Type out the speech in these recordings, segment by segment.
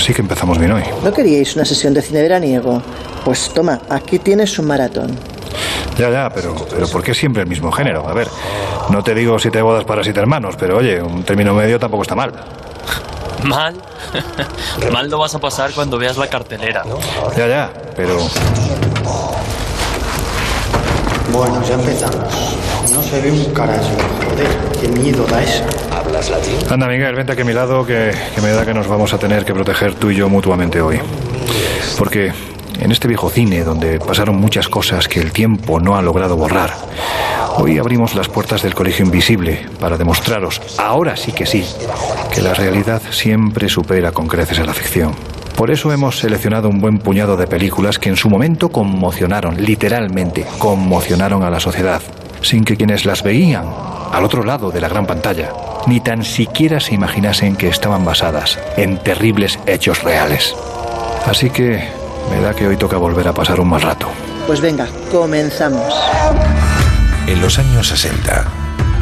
Pues sí que empezamos bien hoy. ¿No queríais una sesión de cine veraniego? Pues toma, aquí tienes un maratón. Ya, ya, pero, pero ¿por qué siempre el mismo género? A ver, no te digo siete bodas para siete hermanos, pero oye, un término medio tampoco está mal. Mal. Mal lo vas a pasar cuando veas la cartelera. Ya, ya, pero Bueno, ya empezamos. No se ve un carajo. Joder, qué miedo da eso. Anda Miguel, vente aquí a mi lado que me da que nos vamos a tener que proteger tú y yo mutuamente hoy. Porque en este viejo cine donde pasaron muchas cosas que el tiempo no ha logrado borrar, hoy abrimos las puertas del colegio invisible para demostraros, ahora sí que sí, que la realidad siempre supera con creces a la ficción. Por eso hemos seleccionado un buen puñado de películas que en su momento conmocionaron, literalmente conmocionaron a la sociedad, sin que quienes las veían, al otro lado de la gran pantalla, ni tan siquiera se imaginasen que estaban basadas en terribles hechos reales. Así que me da que hoy toca volver a pasar un mal rato. Pues venga, comenzamos. En los años 60,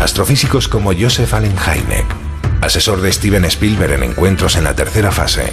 astrofísicos como Joseph Allen Hynek, asesor de Steven Spielberg en encuentros en la tercera fase,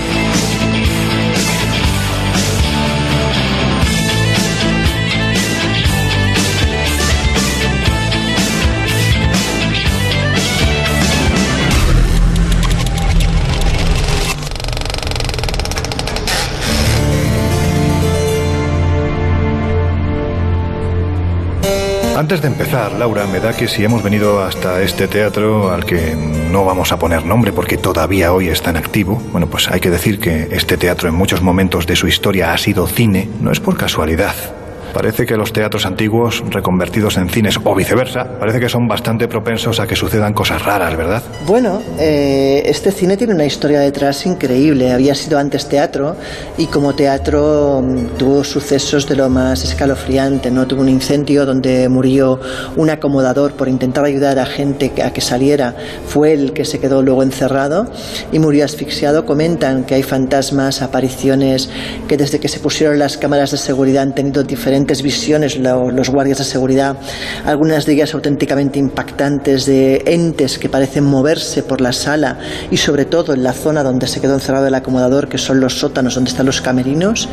Antes de empezar, Laura, me da que si hemos venido hasta este teatro al que no vamos a poner nombre porque todavía hoy está en activo, bueno, pues hay que decir que este teatro en muchos momentos de su historia ha sido cine, no es por casualidad. Parece que los teatros antiguos, reconvertidos en cines o viceversa, parece que son bastante propensos a que sucedan cosas raras, ¿verdad? Bueno, eh, este cine tiene una historia detrás increíble. Había sido antes teatro y como teatro mm, tuvo sucesos de lo más escalofriante. ¿no? Tuvo un incendio donde murió un acomodador por intentar ayudar a gente a que saliera. Fue el que se quedó luego encerrado y murió asfixiado. Comentan que hay fantasmas, apariciones, que desde que se pusieron las cámaras de seguridad han tenido diferentes visiones lo- los guardias de seguridad, algunas de ellas auténticamente impactantes de entes que parecen moverse por la sala y sobre todo en la zona donde se quedó encerrado el acomodador, que son los sótanos donde están los camerinos.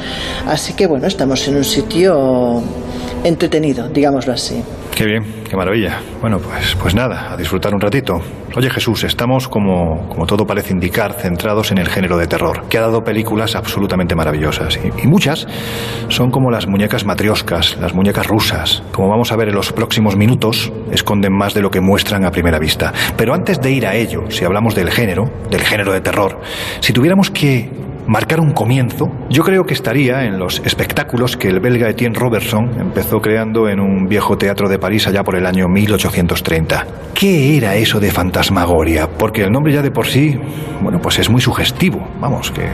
Así que bueno, estamos en un sitio entretenido, digámoslo así. Qué bien, qué maravilla. Bueno, pues, pues nada, a disfrutar un ratito. Oye Jesús, estamos como, como todo parece indicar, centrados en el género de terror, que ha dado películas absolutamente maravillosas. Y, y muchas son como las muñecas matrioscas, las muñecas rusas. Como vamos a ver en los próximos minutos, esconden más de lo que muestran a primera vista. Pero antes de ir a ello, si hablamos del género, del género de terror, si tuviéramos que marcar un comienzo, yo creo que estaría en los espectáculos que el belga Etienne Robertson empezó creando en un viejo teatro de París allá por el año 1830. ¿Qué era eso de fantasmagoria? Porque el nombre ya de por sí, bueno, pues es muy sugestivo, vamos, que,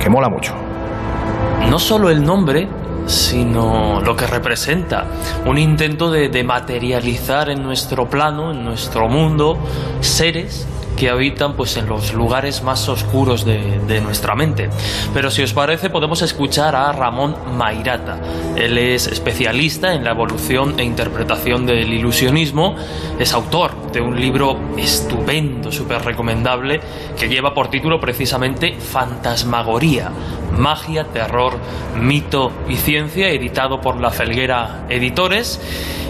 que mola mucho. No solo el nombre, sino lo que representa. Un intento de, de materializar en nuestro plano, en nuestro mundo, seres que habitan pues en los lugares más oscuros de, de nuestra mente. Pero si os parece podemos escuchar a Ramón Mairata. Él es especialista en la evolución e interpretación del ilusionismo, es autor de un libro estupendo, súper recomendable, que lleva por título precisamente Fantasmagoría, magia, terror, mito y ciencia, editado por La Felguera Editores.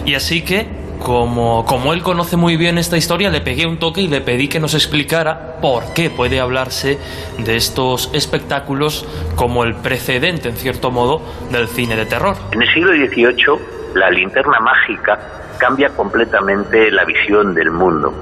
Y así que como, como él conoce muy bien esta historia, le pegué un toque y le pedí que nos explicara por qué puede hablarse de estos espectáculos como el precedente, en cierto modo, del cine de terror. En el siglo XVIII, la linterna mágica cambia completamente la visión del mundo.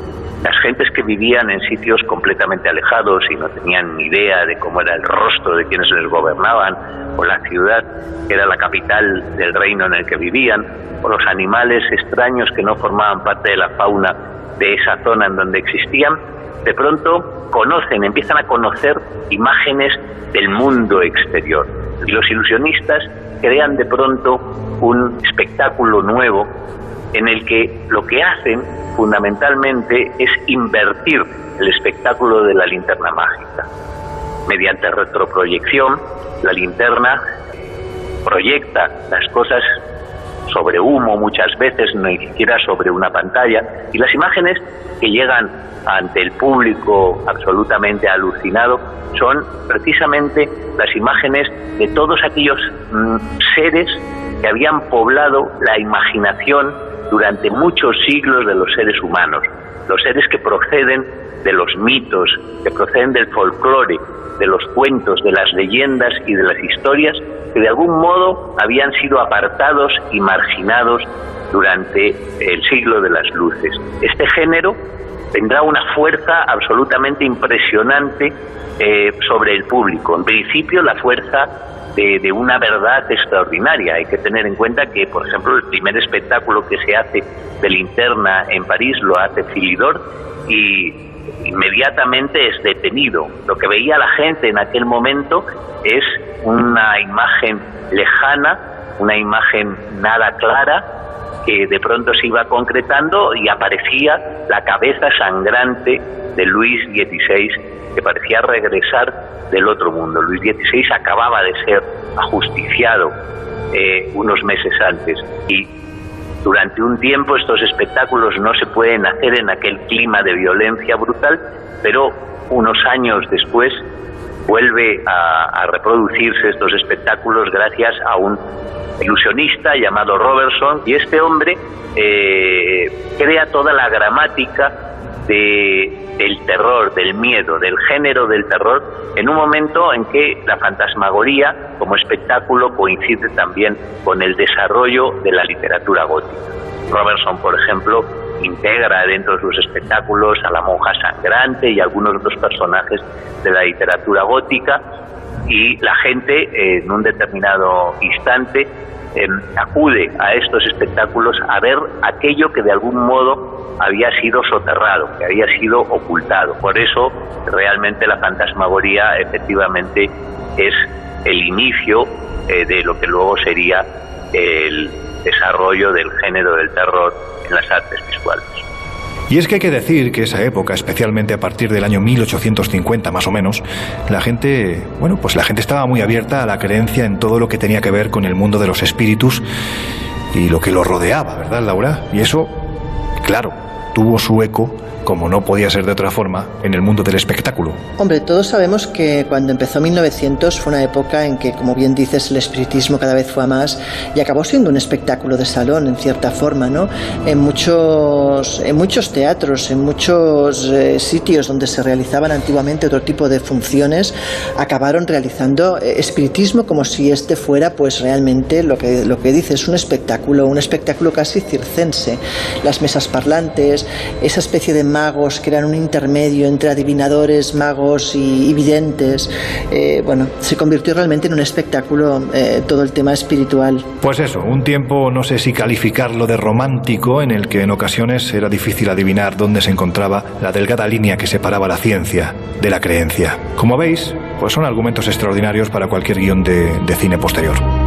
Las gentes que vivían en sitios completamente alejados y no tenían ni idea de cómo era el rostro de quienes les gobernaban, o la ciudad que era la capital del reino en el que vivían, o los animales extraños que no formaban parte de la fauna de esa zona en donde existían, de pronto conocen, empiezan a conocer imágenes del mundo exterior. Y los ilusionistas crean de pronto un espectáculo nuevo en el que lo que hacen fundamentalmente es invertir el espectáculo de la linterna mágica. Mediante retroproyección, la linterna proyecta las cosas sobre humo muchas veces, ni siquiera sobre una pantalla, y las imágenes que llegan ante el público absolutamente alucinado son precisamente las imágenes de todos aquellos mm, seres que habían poblado la imaginación durante muchos siglos de los seres humanos, los seres que proceden de los mitos, que proceden del folclore, de los cuentos, de las leyendas y de las historias que de algún modo habían sido apartados y marginados durante el siglo de las luces. Este género tendrá una fuerza absolutamente impresionante eh, sobre el público. En principio, la fuerza de, una verdad extraordinaria. Hay que tener en cuenta que, por ejemplo, el primer espectáculo que se hace de linterna en París lo hace Philidor y inmediatamente es detenido. Lo que veía la gente en aquel momento es una imagen lejana, una imagen nada clara, que de pronto se iba concretando y aparecía la cabeza sangrante de Luis XVI, que parecía regresar del otro mundo. Luis XVI acababa de ser ajusticiado eh, unos meses antes y durante un tiempo estos espectáculos no se pueden hacer en aquel clima de violencia brutal, pero unos años después vuelve a, reproducirse estos espectáculos gracias a un ilusionista llamado Robertson y este hombre eh, crea toda la gramática del terror, del miedo, del género del terror, en un momento en que la fantasmagoría como espectáculo coincide también con el desarrollo de la literatura gótica. Robertson, por ejemplo, integra dentro de sus espectáculos a la monja sangrante y algunos otros personajes de la literatura gótica y la gente en un determinado instante em, acude a estos espectáculos a ver aquello que de algún modo había sido soterrado, que había sido ocultado. Por eso realmente la fantasmagoría efectivamente es el inicio eh, de lo que luego sería el desarrollo del género del terror en las artes visuales. Y es que hay que decir que esa época, especialmente a partir del año 1850 más o menos, la gente, bueno, pues la gente estaba muy abierta a la creencia en todo lo que tenía que ver con el mundo de los espíritus y lo que lo rodeaba, ¿verdad, Laura? Y eso, claro, tuvo su eco como no podía ser de otra forma, en el mundo del espectáculo. Hombre, todos sabemos que cuando empezó 1900 fue una época en que, como bien dices, el espiritismo cada vez fue a más y acabó siendo un espectáculo de salón, en cierta forma, ¿no? En muchos, en muchos teatros, en muchos eh, sitios donde se realizaban antiguamente otro tipo de funciones, acabaron realizando eh, espiritismo como si este fuera, pues realmente lo que, lo que dices, un espectáculo, un espectáculo casi circense. Las mesas parlantes, esa especie de magos, que eran un intermedio entre adivinadores, magos y, videntes. Eh, bueno, se convirtió realmente en un espectáculo eh, todo el tema espiritual. Pues eso, un tiempo, no sé si calificarlo de romántico, en el que en ocasiones era difícil adivinar dónde se encontraba la delgada línea que separaba la ciencia de la creencia. Como veis, pues son argumentos extraordinarios para cualquier guion de cine posterior.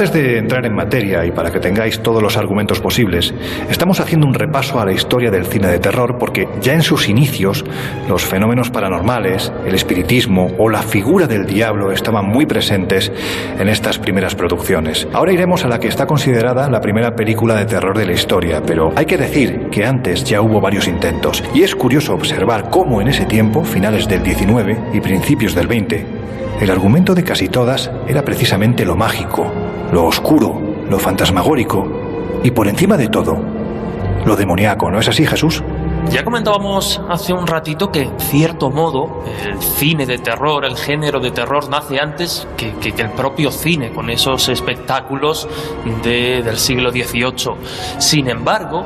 Antes de entrar en materia y para que tengáis todos los argumentos posibles, estamos haciendo un repaso a la historia del cine de terror porque ya en sus inicios los fenómenos paranormales, el espiritismo o la figura del diablo estaban muy presentes en estas primeras producciones. Ahora iremos a la que está considerada la primera película de terror de la historia, pero hay que decir que antes ya hubo varios intentos y es curioso observar cómo en ese tiempo, finales del 19 y principios del 20, el argumento de casi todas era precisamente lo mágico, lo oscuro, lo fantasmagórico y por encima de todo, lo demoníaco, ¿no es así, Jesús? Ya comentábamos hace un ratito que, en cierto modo, el cine de terror, el género de terror, nace antes que, el propio cine, con esos espectáculos del siglo XVIII. Sin embargo,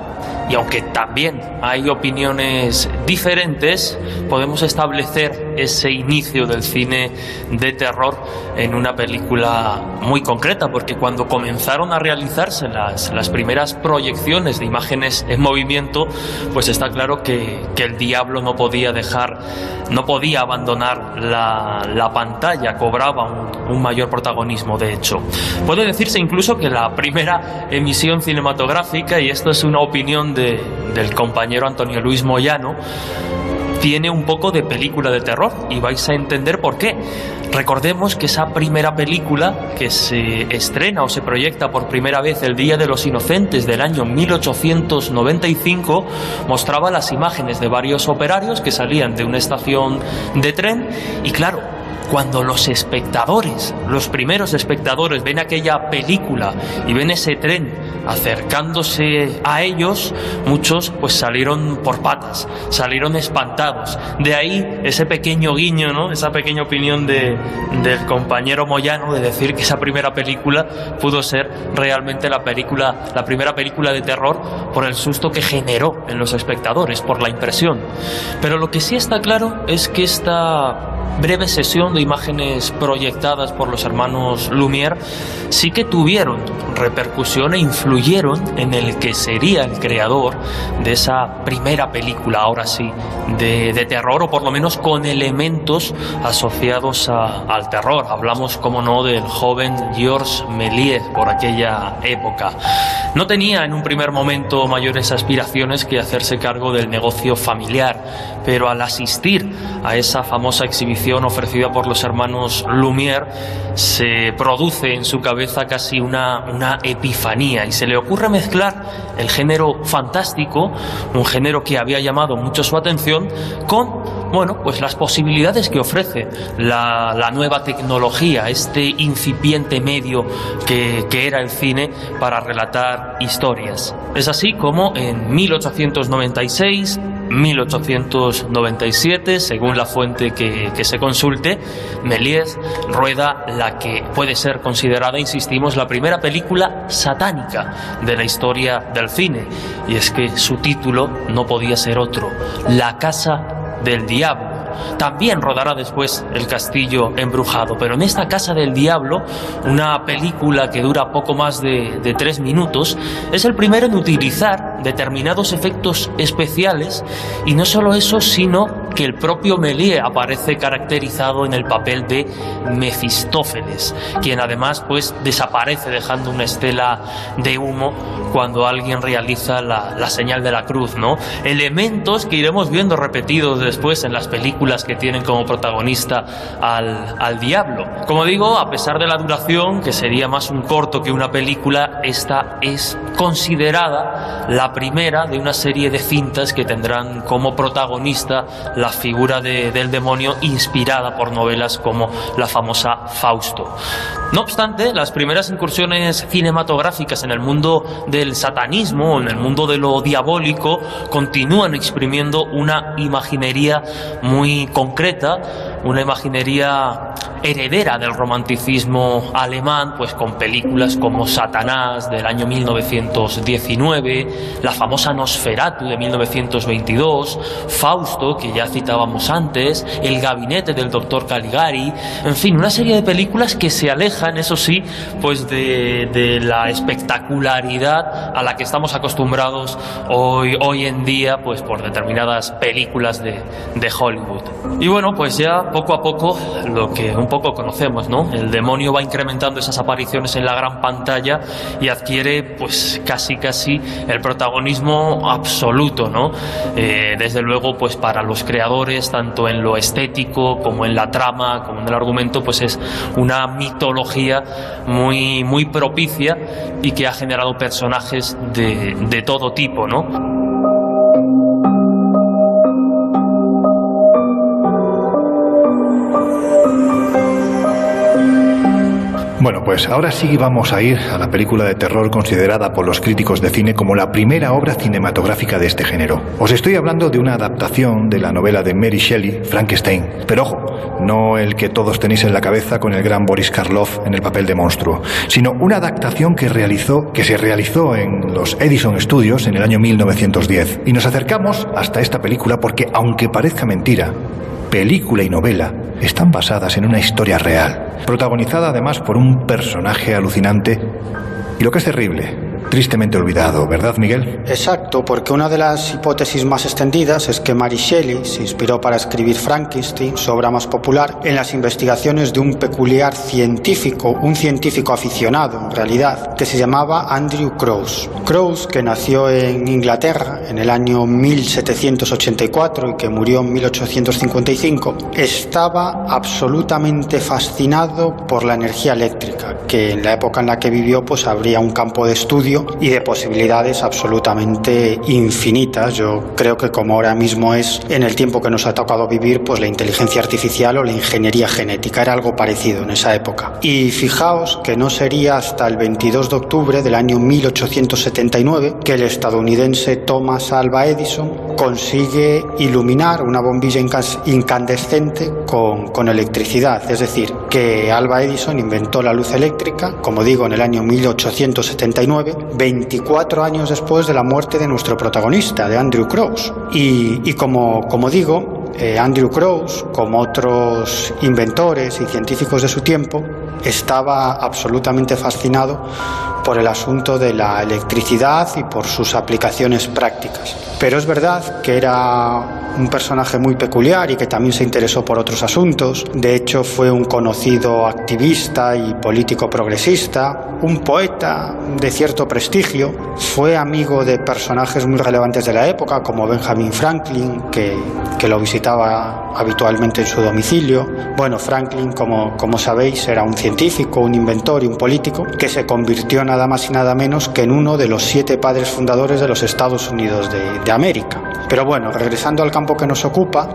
y aunque también hay opiniones diferentes, podemos establecer ese inicio del cine de terror en una película muy concreta, porque cuando comenzaron a realizarse las, las primeras proyecciones de imágenes en movimiento, pues está claro que, que el diablo no podía dejar, no podía abandonar la, la pantalla, cobraba un, un mayor protagonismo, de hecho. Puede decirse incluso que la primera emisión cinematográfica, y esto es una opinión del compañero Antonio Luis Moyano, tiene un poco de película de terror y vais a entender por qué. Recordemos que esa primera película que se estrena o se proyecta por primera vez el Día de los Inocentes del año 1895 mostraba las imágenes de varios operarios que salían de una estación de tren y claro, cuando los espectadores, los primeros espectadores ven aquella película y ven ese tren acercándose a ellos, muchos pues salieron por patas, salieron espantados. De ahí ese pequeño guiño, ¿no? Esa pequeña opinión de, del compañero Moyano de decir que esa primera película pudo ser realmente la película, la primera película de terror por el susto que generó en los espectadores, por la impresión. Pero lo que sí está claro es que esta breve sesión de imágenes proyectadas por los hermanos Lumière sí que tuvieron repercusión e influyeron en el que sería el creador de esa primera película, ahora sí, de, terror, o por lo menos con elementos asociados al terror. Hablamos, como no, del joven Georges Méliès por aquella época. No tenía en un primer momento mayores aspiraciones que hacerse cargo del negocio familiar, pero al asistir a esa famosa exhibición ofrecida por los hermanos Lumière, se produce en su cabeza casi una, una epifanía y se le ocurre mezclar el género fantástico, un género que había llamado mucho su atención, con bueno, pues las posibilidades que ofrece la, la nueva tecnología, este incipiente medio que, que, era el cine para relatar historias. Es así como en 1896 1897, según la fuente que, se consulte, Méliès rueda la que puede ser considerada, insistimos, la primera película satánica de la historia del cine. Y es que su título no podía ser otro, La Casa del Diablo también rodará después El Castillo Embrujado, pero en esta Casa del Diablo, una película que dura poco más de, tres minutos, es el primero en utilizar determinados efectos especiales y no solo eso, sino que el propio Méliès aparece caracterizado en el papel de Mefistófeles, quien además pues desaparece dejando una estela de humo cuando alguien realiza la, la señal de la cruz, ¿no? Elementos que iremos viendo repetidos después en las películas que tienen como protagonista al, al diablo. Como digo, a pesar de la duración, que sería más un corto que una película, esta es considerada la primera de una serie de cintas que tendrán como protagonista la figura del demonio inspirada por novelas como la famosa Fausto. No obstante, las primeras incursiones cinematográficas en el mundo del satanismo, en el mundo de lo diabólico, continúan exprimiendo una imaginería muy concreta, una imaginería heredera del romanticismo alemán, pues con películas como Satanás del año 1919, la famosa Nosferatu de 1922, Fausto, que ya citábamos antes, El gabinete del doctor Caligari, en fin, una serie de películas que se alejan, eso sí, pues de, la espectacularidad a la que estamos acostumbrados hoy, hoy en día, pues por determinadas películas de Hollywood. Y bueno, pues ya poco a poco lo que un poco conocemos, ¿no? El demonio va incrementando esas apariciones en la gran pantalla y adquiere, pues, casi casi el protagonismo absoluto, ¿no? Eh, desde luego, pues, para los creadores, tanto en lo estético como en la trama, como en el argumento, pues es una mitología muy, muy propicia y que ha generado personajes de, de todo tipo, ¿no? Bueno, pues ahora sí vamos a ir a la película de terror considerada por los críticos de cine como la primera obra cinematográfica de este género. Os estoy hablando de una adaptación de la novela de Mary Shelley, Frankenstein. Pero ojo, no el que todos tenéis en la cabeza con el gran Boris Karloff en el papel de monstruo, sino una adaptación que realizó, que se realizó en los Edison Studios en el año 1910. Y nos acercamos hasta esta película porque, aunque parezca mentira, película y novela están basadas en una historia real, protagonizada además por un personaje alucinante y lo que es terrible, tristemente olvidado, ¿verdad, Miguel? Exacto, porque una de las hipótesis más extendidas es que Mary Shelley se inspiró para escribir Frankenstein, su obra más popular, en las investigaciones de un peculiar científico, un científico aficionado en realidad, que se llamaba Andrew Crouse. Crouse, que nació en Inglaterra en el año 1784 y que murió en 1855, estaba absolutamente fascinado por la energía eléctrica, que en la época en la que vivió pues habría un campo de estudio y de posibilidades absolutamente infinitas. Yo creo que como ahora mismo es en el tiempo que nos ha tocado vivir, pues la inteligencia artificial o la ingeniería genética era algo parecido en esa época. Y fijaos que no sería hasta el 22 de octubre del año 1879 que el estadounidense Thomas Alva Edison consigue iluminar una bombilla incandescente con, con electricidad. Es decir, que Alva Edison inventó la luz eléctrica, como digo, en el año 1879 24 años después de la muerte de nuestro protagonista, de Andrew Crouse. Y, como, digo, eh, Andrew Crouse, como otros inventores y científicos de su tiempo, estaba absolutamente fascinado por el asunto de la electricidad y por sus aplicaciones prácticas. Pero es verdad que era un personaje muy peculiar y que también se interesó por otros asuntos. De hecho, fue un conocido activista y político progresista, un poeta de cierto prestigio. Fue amigo de personajes muy relevantes de la época, como Benjamin Franklin, que, que lo visitaba habitualmente en su domicilio. Bueno, Franklin, como, como sabéis, era un científico, un inventor y un político que se convirtió nada más y nada menos que en uno de los siete padres fundadores de los Estados Unidos de, de América. Pero bueno, regresando al campo que nos ocupa,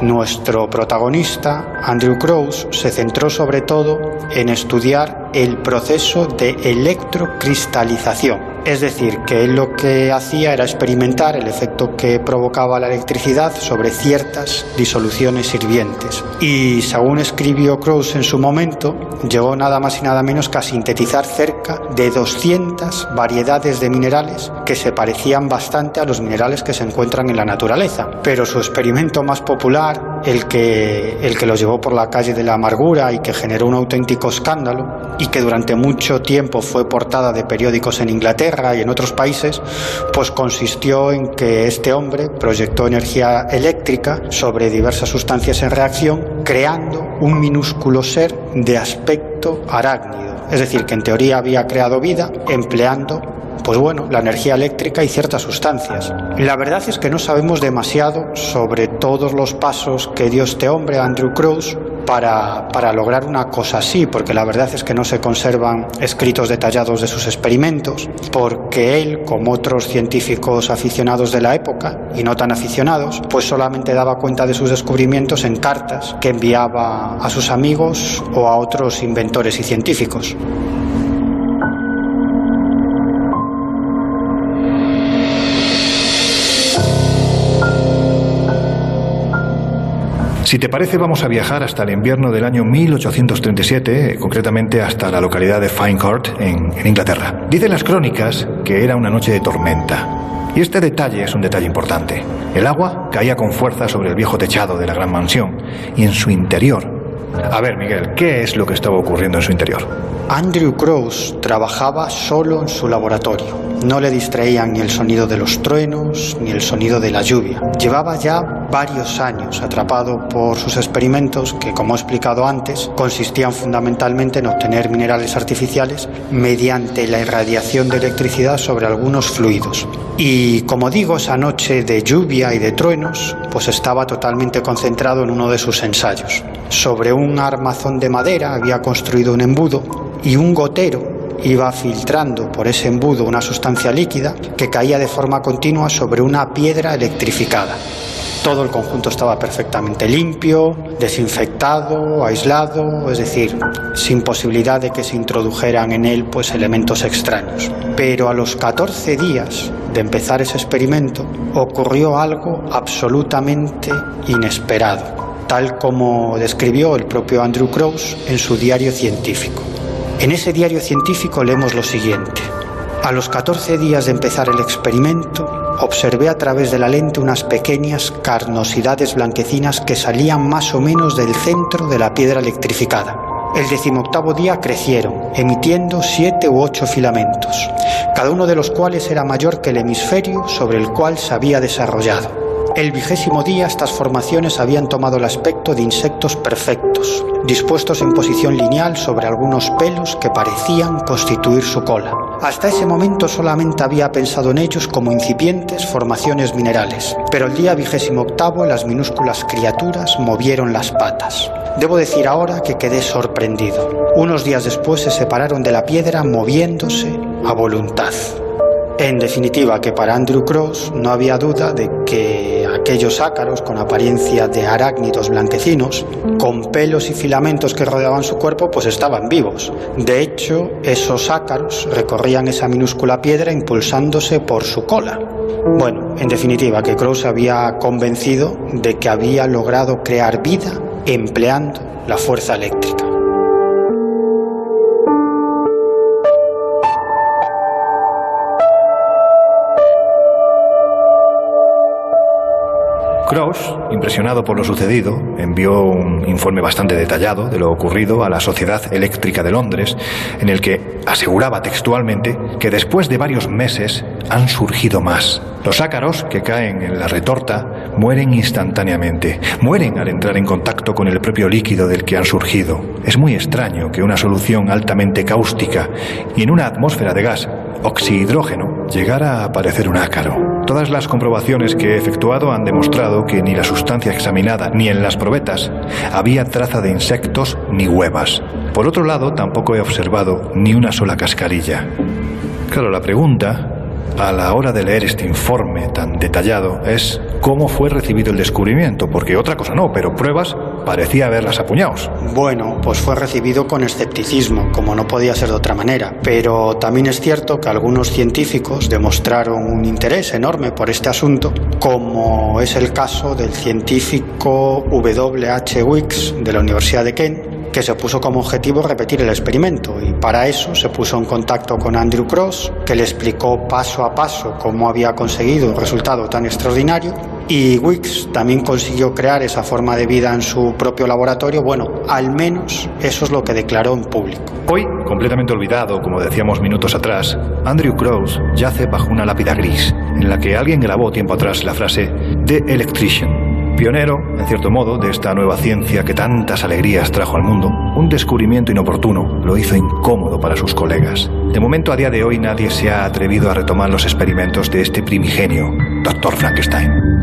nuestro protagonista, Andrew Crouse, se centró sobre todo en estudiar el proceso de electrocristalización es decir, que él lo que hacía era experimentar el efecto que provocaba la electricidad sobre ciertas disoluciones hirvientes. Y según escribió Crouse en su momento, llegó nada más y nada menos que a sintetizar cerca de 200 variedades de minerales que se parecían bastante a los minerales que se encuentran en la naturaleza. Pero su experimento más popular, el que, el que lo llevó por la calle de la amargura y que generó un auténtico escándalo y que durante mucho tiempo fue portada de periódicos en Inglaterra, y en otros países, pues consistió en que este hombre proyectó energía eléctrica sobre diversas sustancias en reacción, creando un minúsculo ser de aspecto arácnido. Es decir, que en teoría había creado vida empleando pues bueno, la energía eléctrica y ciertas sustancias. La verdad es que no sabemos demasiado sobre todos los pasos que dio este hombre, Andrew Cruz, para, para, lograr una cosa así, porque la verdad es que no se conservan escritos detallados de sus experimentos, porque él, como otros científicos aficionados de la época, y no tan aficionados, pues solamente daba cuenta de sus descubrimientos en cartas que enviaba a sus amigos o a otros inventores y científicos. Si te parece, vamos a viajar hasta el invierno del año 1837, eh, concretamente hasta la localidad de Finecourt, en, en Inglaterra. Dicen las crónicas que era una noche de tormenta. Y este detalle es un detalle importante. El agua caía con fuerza sobre el viejo techado de la gran mansión y en su interior. A ver, Miguel, ¿qué es lo que estaba ocurriendo en su interior? Andrew Crouse trabajaba solo en su laboratorio. No le distraían ni el sonido de los truenos ni el sonido de la lluvia. Llevaba ya varios años atrapado por sus experimentos que, como he explicado antes, consistían fundamentalmente en obtener minerales artificiales mediante la irradiación de electricidad sobre algunos fluidos. Y como digo, esa noche de lluvia y de truenos, pues estaba totalmente concentrado en uno de sus ensayos. Sobre un armazón de madera había construido un embudo y un gotero iba filtrando por ese embudo una sustancia líquida que caía de forma continua sobre una piedra electrificada. Todo el conjunto estaba perfectamente limpio, desinfectado, aislado, es decir, sin posibilidad de que se introdujeran en él pues elementos extraños. Pero a los 14 días de empezar ese experimento ocurrió algo absolutamente inesperado, tal como describió el propio Andrew Krauss en su diario científico. En ese diario científico leemos lo siguiente. A los 14 días de empezar el experimento, observé a través de la lente unas pequeñas carnosidades blanquecinas que salían más o menos del centro de la piedra electrificada. El decimoctavo día crecieron, emitiendo siete u ocho filamentos, cada uno de los cuales era mayor que el hemisferio sobre el cual se había desarrollado. El vigésimo día estas formaciones habían tomado el aspecto de insectos perfectos, dispuestos en posición lineal sobre algunos pelos que parecían constituir su cola. Hasta ese momento solamente había pensado en ellos como incipientes formaciones minerales, pero el día vigésimo octavo las minúsculas criaturas movieron las patas. Debo decir ahora que quedé sorprendido. Unos días después se separaron de la piedra moviéndose a voluntad. En definitiva, que para Andrew Cross no había duda de que aquellos ácaros con apariencia de arácnidos blanquecinos, con pelos y filamentos que rodeaban su cuerpo, pues estaban vivos. De hecho, esos ácaros recorrían esa minúscula piedra impulsándose por su cola. Bueno, en definitiva, que Cross había convencido de que había logrado crear vida empleando la fuerza eléctrica. Cross, impresionado por lo sucedido, envió un informe bastante detallado de lo ocurrido a la Sociedad Eléctrica de Londres, en el que aseguraba textualmente que después de varios meses han surgido más. Los ácaros que caen en la retorta mueren instantáneamente, mueren al entrar en contacto con el propio líquido del que han surgido. Es muy extraño que una solución altamente cáustica y en una atmósfera de gas oxihidrógeno llegara a aparecer un ácaro. Todas las comprobaciones que he efectuado han demostrado que ni la sustancia examinada ni en las probetas había traza de insectos ni huevas. Por otro lado, tampoco he observado ni una sola cascarilla. Claro, la pregunta a la hora de leer este informe tan detallado es cómo fue recibido el descubrimiento, porque otra cosa no, pero pruebas parecía haberlas apuñados. Bueno, pues fue recibido con escepticismo, como no podía ser de otra manera, pero también es cierto que algunos científicos demostraron un interés enorme por este asunto, como es el caso del científico W.H. Wicks de la Universidad de Kent, que se puso como objetivo repetir el experimento y para eso se puso en contacto con Andrew Cross, que le explicó paso a paso cómo había conseguido un resultado tan extraordinario y Wicks también consiguió crear esa forma de vida en su propio laboratorio. Bueno, al menos eso es lo que declaró en público. Hoy, completamente olvidado, como decíamos minutos atrás, Andrew Cross yace bajo una lápida gris, en la que alguien grabó tiempo atrás la frase The Electrician, Pionero, en cierto modo, de esta nueva ciencia que tantas alegrías trajo al mundo, un descubrimiento inoportuno lo hizo incómodo para sus colegas. De momento, a día de hoy, nadie se ha atrevido a retomar los experimentos de este primigenio, Dr. Frankenstein.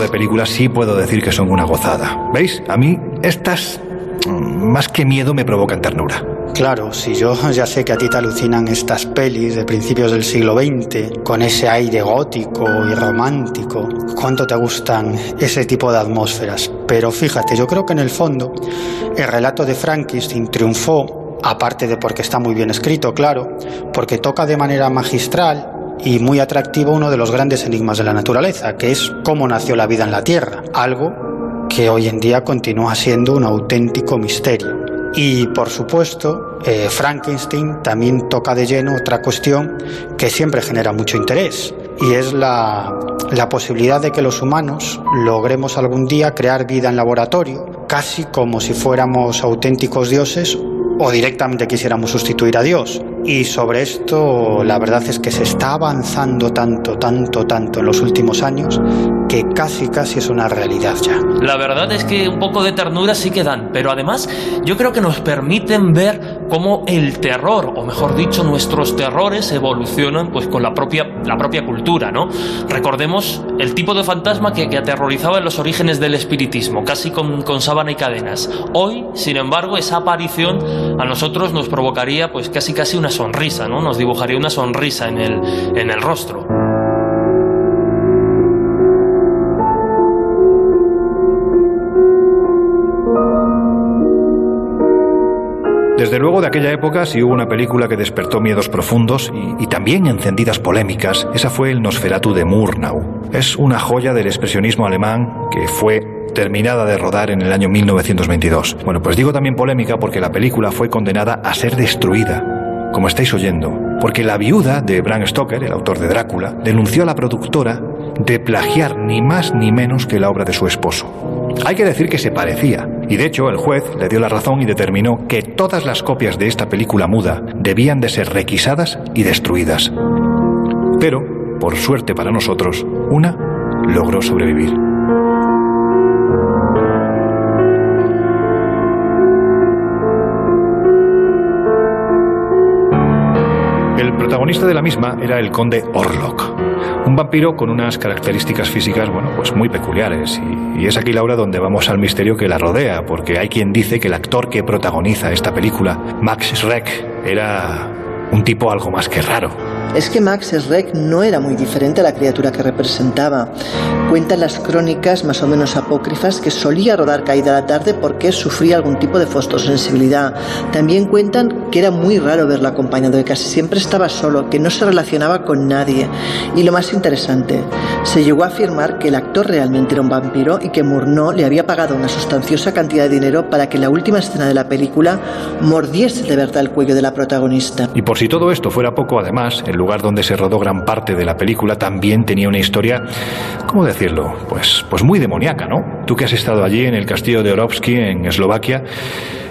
De películas sí puedo decir que son una gozada. ¿Veis? A mí estas, más que miedo, me provocan ternura. Claro, si yo ya sé que a ti te alucinan estas pelis de principios del siglo XX, con ese aire gótico y romántico, cuánto te gustan ese tipo de atmósferas. Pero fíjate, yo creo que en el fondo el relato de Frankenstein triunfó, aparte de porque está muy bien escrito, claro, porque toca de manera magistral y muy atractivo uno de los grandes enigmas de la naturaleza, que es cómo nació la vida en la Tierra, algo que hoy en día continúa siendo un auténtico misterio. Y por supuesto, eh, Frankenstein también toca de lleno otra cuestión que siempre genera mucho interés, y es la, la posibilidad de que los humanos logremos algún día crear vida en laboratorio, casi como si fuéramos auténticos dioses o directamente quisiéramos sustituir a Dios. Y sobre esto la verdad es que se está avanzando tanto, tanto, tanto en los últimos años que casi, casi es una realidad ya. La verdad es que un poco de ternura sí que dan, pero además yo creo que nos permiten ver cómo el terror, o mejor dicho, nuestros terrores evolucionan pues con la propia, la propia cultura, ¿no? Recordemos el tipo de fantasma que, que aterrorizaba en los orígenes del espiritismo, casi con, con sábana y cadenas. Hoy, sin embargo, esa aparición a nosotros nos provocaría pues casi casi una sonrisa, ¿no? Nos dibujaría una sonrisa en el, en el rostro. Desde luego de aquella época, si hubo una película que despertó miedos profundos y, y, también encendidas polémicas, esa fue el Nosferatu de Murnau. Es una joya del expresionismo alemán que fue terminada de rodar en el año 1922. Bueno, pues digo también polémica porque la película fue condenada a ser destruida, como estáis oyendo, porque la viuda de Bram Stoker, el autor de Drácula, denunció a la productora de plagiar ni más ni menos que la obra de su esposo. Hay que decir que se parecía, y de hecho el juez le dio la razón y determinó que todas las copias de esta película muda debían de ser requisadas y destruidas. Pero, por suerte para nosotros, una logró sobrevivir. Protagonista de la misma era el conde Orlok, un vampiro con unas características físicas, bueno, pues muy peculiares. Y, y, es aquí, Laura, donde vamos al misterio que la rodea, porque hay quien dice que el actor que protagoniza esta película, Max Schreck, era un tipo algo más que raro. Es que Max Schreck no era muy diferente a la criatura que representaba. Cuentan las crónicas más o menos apócrifas que solía rodar caída a la tarde porque sufría algún tipo de fotosensibilidad. También cuentan que era muy raro verlo acompañado, que casi siempre estaba solo, que no se relacionaba con nadie. Y lo más interesante, se llegó a afirmar que el actor realmente era un vampiro y que Murnau le había pagado una sustanciosa cantidad de dinero para que la última escena de la película mordiese de verdad el cuello de la protagonista. Y por si todo esto fuera poco, además, el lugar donde se rodó gran parte de la película también tenía una historia, ¿cómo decirlo? Pues, pues muy demoníaca, ¿no? Tú que has estado allí en el castillo de Orovsky, en Eslovaquia,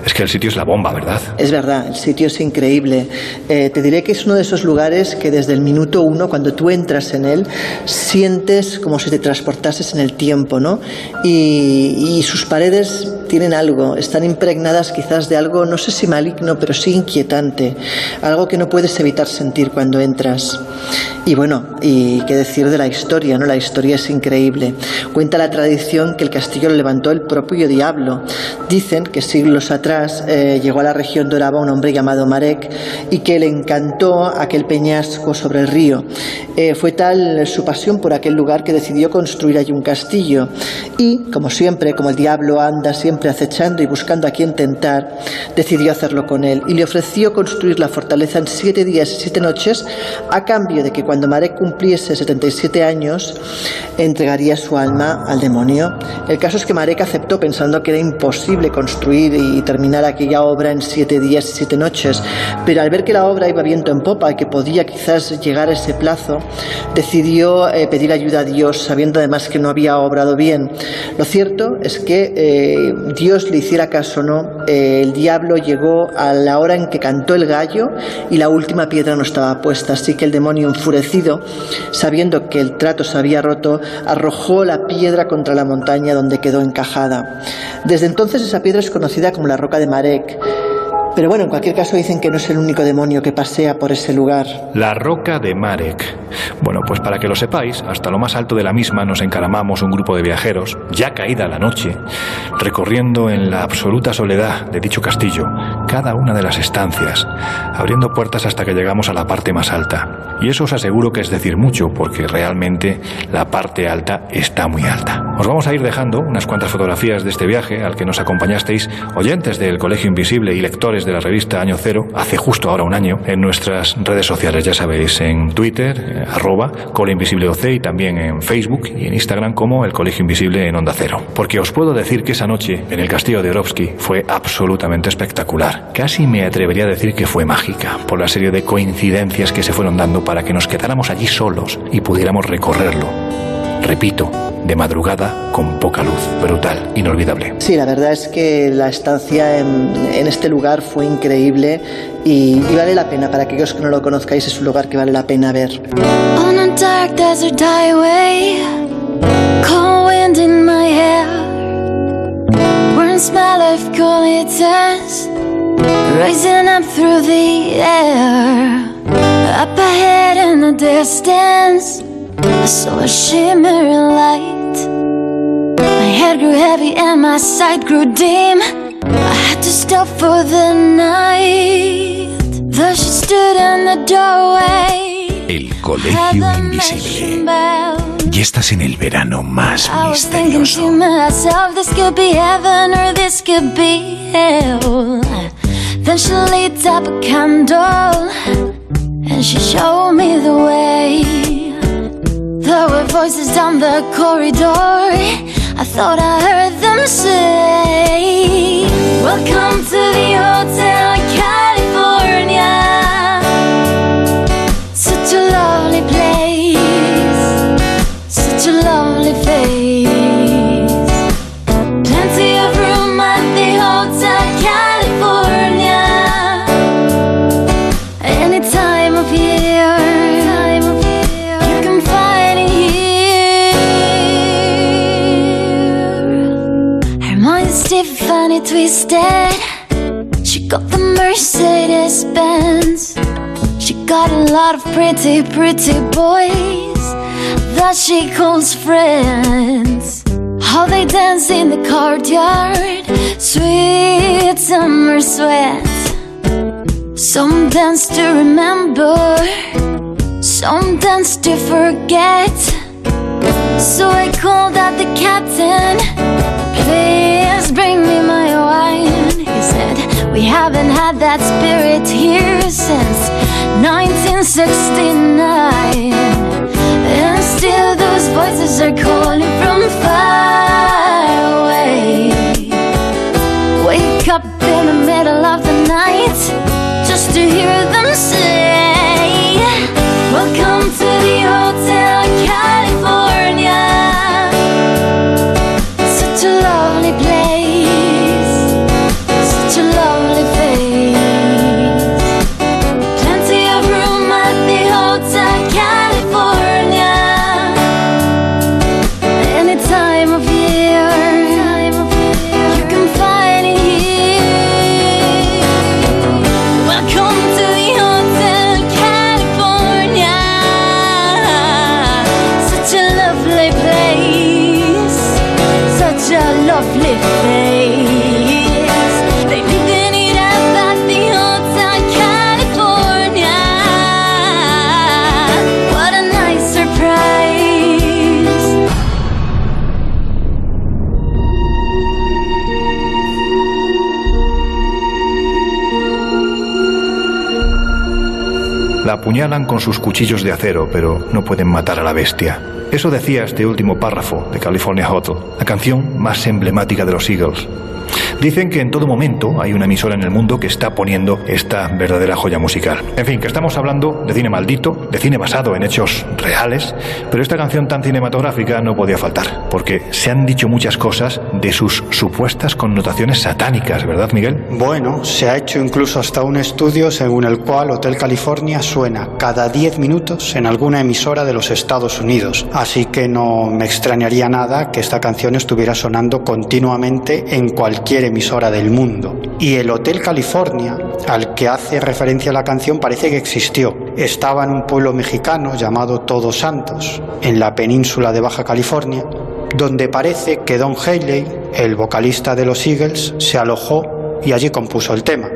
es que el sitio es la bomba, ¿verdad? Es verdad, el sitio es increíble. Eh, te diré que es uno de esos lugares que desde el minuto uno, cuando tú entras en él, sientes como si te transportases en el tiempo, ¿no? Y, y sus paredes tienen algo, están impregnadas quizás de algo, no sé si maligno, pero sí inquietante, algo que no puedes evitar sentir cuando entras. Y bueno, y qué decir de la historia, ¿no? La historia es increíble. Cuenta la tradición que el castillo lo levantó el propio diablo. Dicen que siglos atrás eh, llegó a la región de un hombre llamado Marek y que le encantó aquel peñasco sobre el río. Eh, fue tal su pasión por aquel lugar que decidió construir allí un castillo. Y, como siempre, como el diablo anda siempre acechando y buscando a quien tentar, decidió hacerlo con él y le ofreció construir la fortaleza en siete días y siete noches a cambio de que cuando Marek cumpliese 77 años entregaría su alma al demonio. El caso es que Marek aceptó pensando que era imposible construir y terminar aquella obra en siete días y siete noches, pero al ver que la obra iba viento en popa y que podía quizás llegar a ese plazo, decidió eh, pedir ayuda a Dios, sabiendo además que no había obrado bien. Lo cierto es que eh, Dios le hiciera caso no, eh, el diablo llegó a la hora en que cantó el gallo y la última piedra no estaba puesta, así que el demonio enfurecido, sabiendo que el trato se había roto, arrojó la piedra contra la montaña donde quedó encajada. Desde entonces esa piedra es conocida como la roca de Marek. Pero bueno, en cualquier caso dicen que no es el único demonio que pasea por ese lugar. La roca de Marek. Bueno, pues para que lo sepáis, hasta lo más alto de la misma nos encaramamos un grupo de viajeros, ya caída la noche, recorriendo en la absoluta soledad de dicho castillo cada una de las estancias, abriendo puertas hasta que llegamos a la parte más alta. Y eso os aseguro que es decir mucho, porque realmente la parte alta está muy alta. Os vamos a ir dejando unas cuantas fotografías de este viaje al que nos acompañasteis, oyentes del Colegio Invisible y lectores de la revista Año Cero, hace justo ahora un año, en nuestras redes sociales, ya sabéis, en Twitter, eh, arroba Cole Invisible OC y también en Facebook y en Instagram como el Colegio Invisible en Onda Cero. Porque os puedo decir que esa noche en el castillo de Orovsky fue absolutamente espectacular. Casi me atrevería a decir que fue mágica, por la serie de coincidencias que se fueron dando para que nos quedáramos allí solos y pudiéramos recorrerlo. Repito, de madrugada con poca luz, brutal, inolvidable. Sí, la verdad es que la estancia en, en este lugar fue increíble y, y, vale la pena, para aquellos que no lo conozcáis, es un lugar que vale la pena ver. Rising up through the air, up ahead in the distance. I saw a shimmering light. My head grew heavy and my sight grew dim. I had to stop for the night. Though she stood in the doorway. El Colegio Invisible. Y estás en el verano más misterioso. Then she lit up a candle and she showed me the way. There were voices down the corridor. I thought I heard them say, Welcome to the Hotel California. Lovely face. Plenty of room at the Hotel California. Any time of year, you can find it here. Her mind is Tiffany twisted. She got the Mercedes Benz. She got a lot of pretty, pretty boys that she calls friends. How they dance in the courtyard, sweet summer sweat. Some dance to remember, some dance to forget. So I called out the captain, please bring me my wine. He said, We haven't had that spirit here since 1969. Still those voices are calling from far away. Wake up in the middle of the night just to hear them say, Welcome to the Hotel California. Such a lovely place, apuñalan con sus cuchillos de acero, pero no pueden matar a la bestia. Eso decía este último párrafo de California Hotel, la canción más emblemática de los Eagles. Dicen que en todo momento hay una emisora en el mundo que está poniendo esta verdadera joya musical. En fin, que estamos hablando de cine maldito, de cine basado en hechos reales, pero esta canción tan cinematográfica no podía faltar, porque se han dicho muchas cosas de sus supuestas connotaciones satánicas, ¿verdad, Miguel? Bueno, se ha hecho incluso hasta un estudio según el cual Hotel California suena cada 10 minutos en alguna emisora de los Estados Unidos. Así que no me extrañaría nada que esta canción estuviera sonando continuamente en cualquier emisora del mundo. Y el Hotel California, al que hace referencia la canción, parece que existió. Estaba en un pueblo mexicano llamado Todos Santos, en la península de Baja California, donde parece que Don Haley, el vocalista de los Eagles, se alojó y allí compuso el tema.